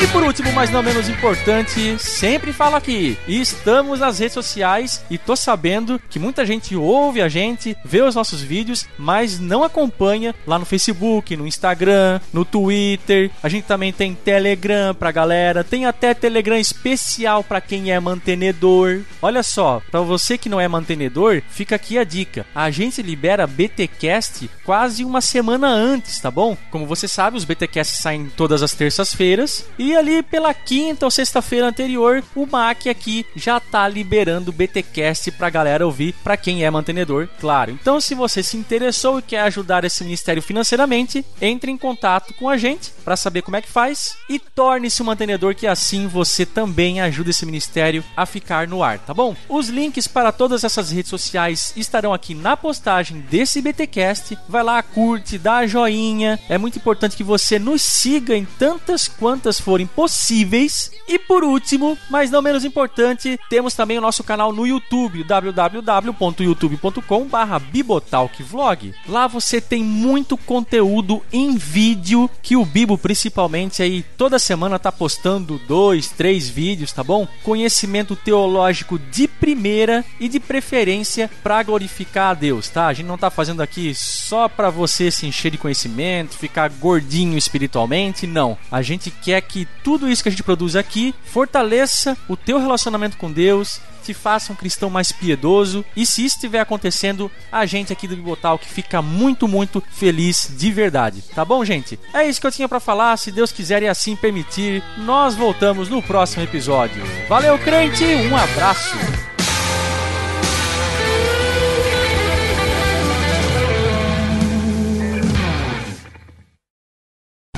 Speaker 8: E por último, mas não menos importante, sempre falo aqui, estamos nas redes sociais e tô sabendo que muita gente ouve a gente, vê os nossos vídeos, mas não acompanha lá no Facebook, no Instagram, no Twitter. A gente também tem Telegram pra galera, tem até Telegram especial para quem é mantenedor. Olha só, para você que não é mantenedor, fica aqui a dica. A gente libera BTcast quase uma semana antes, tá bom? Como você sabe, os BTcasts saem todas as terças-feiras e E ali pela quinta ou sexta-feira anterior, o MAC aqui já tá liberando o BTcast pra galera ouvir, para quem é mantenedor, claro. Então, se você se interessou e quer ajudar esse ministério financeiramente, entre em contato com a gente para saber como é que faz e torne-se um mantenedor que assim você também ajuda esse ministério a ficar no ar, tá bom? Os links para todas essas redes sociais estarão aqui na postagem desse BTcast. Vai lá, curte, dá joinha. É muito importante que você nos siga em tantas quantas forem possíveis. E por último, mas não menos importante, temos também o nosso canal no YouTube, www.youtube.com/bibotalkvlog. Lá você tem muito conteúdo em vídeo que o Bibo principalmente aí toda semana tá postando dois, três vídeos, tá bom? Conhecimento teológico de primeira e de preferência para glorificar a Deus, tá? A gente não tá fazendo aqui só para você se encher de conhecimento, ficar gordinho espiritualmente, não. A gente quer que tudo isso que a gente produz aqui fortaleça o teu relacionamento com Deus, te faça um cristão mais piedoso. E se isso estiver acontecendo, a gente aqui do Bibotal que fica muito, muito feliz de verdade. Tá bom, gente? É isso que eu tinha para falar. Se Deus quiser e assim permitir, nós voltamos no próximo episódio. Valeu, crente! Um abraço!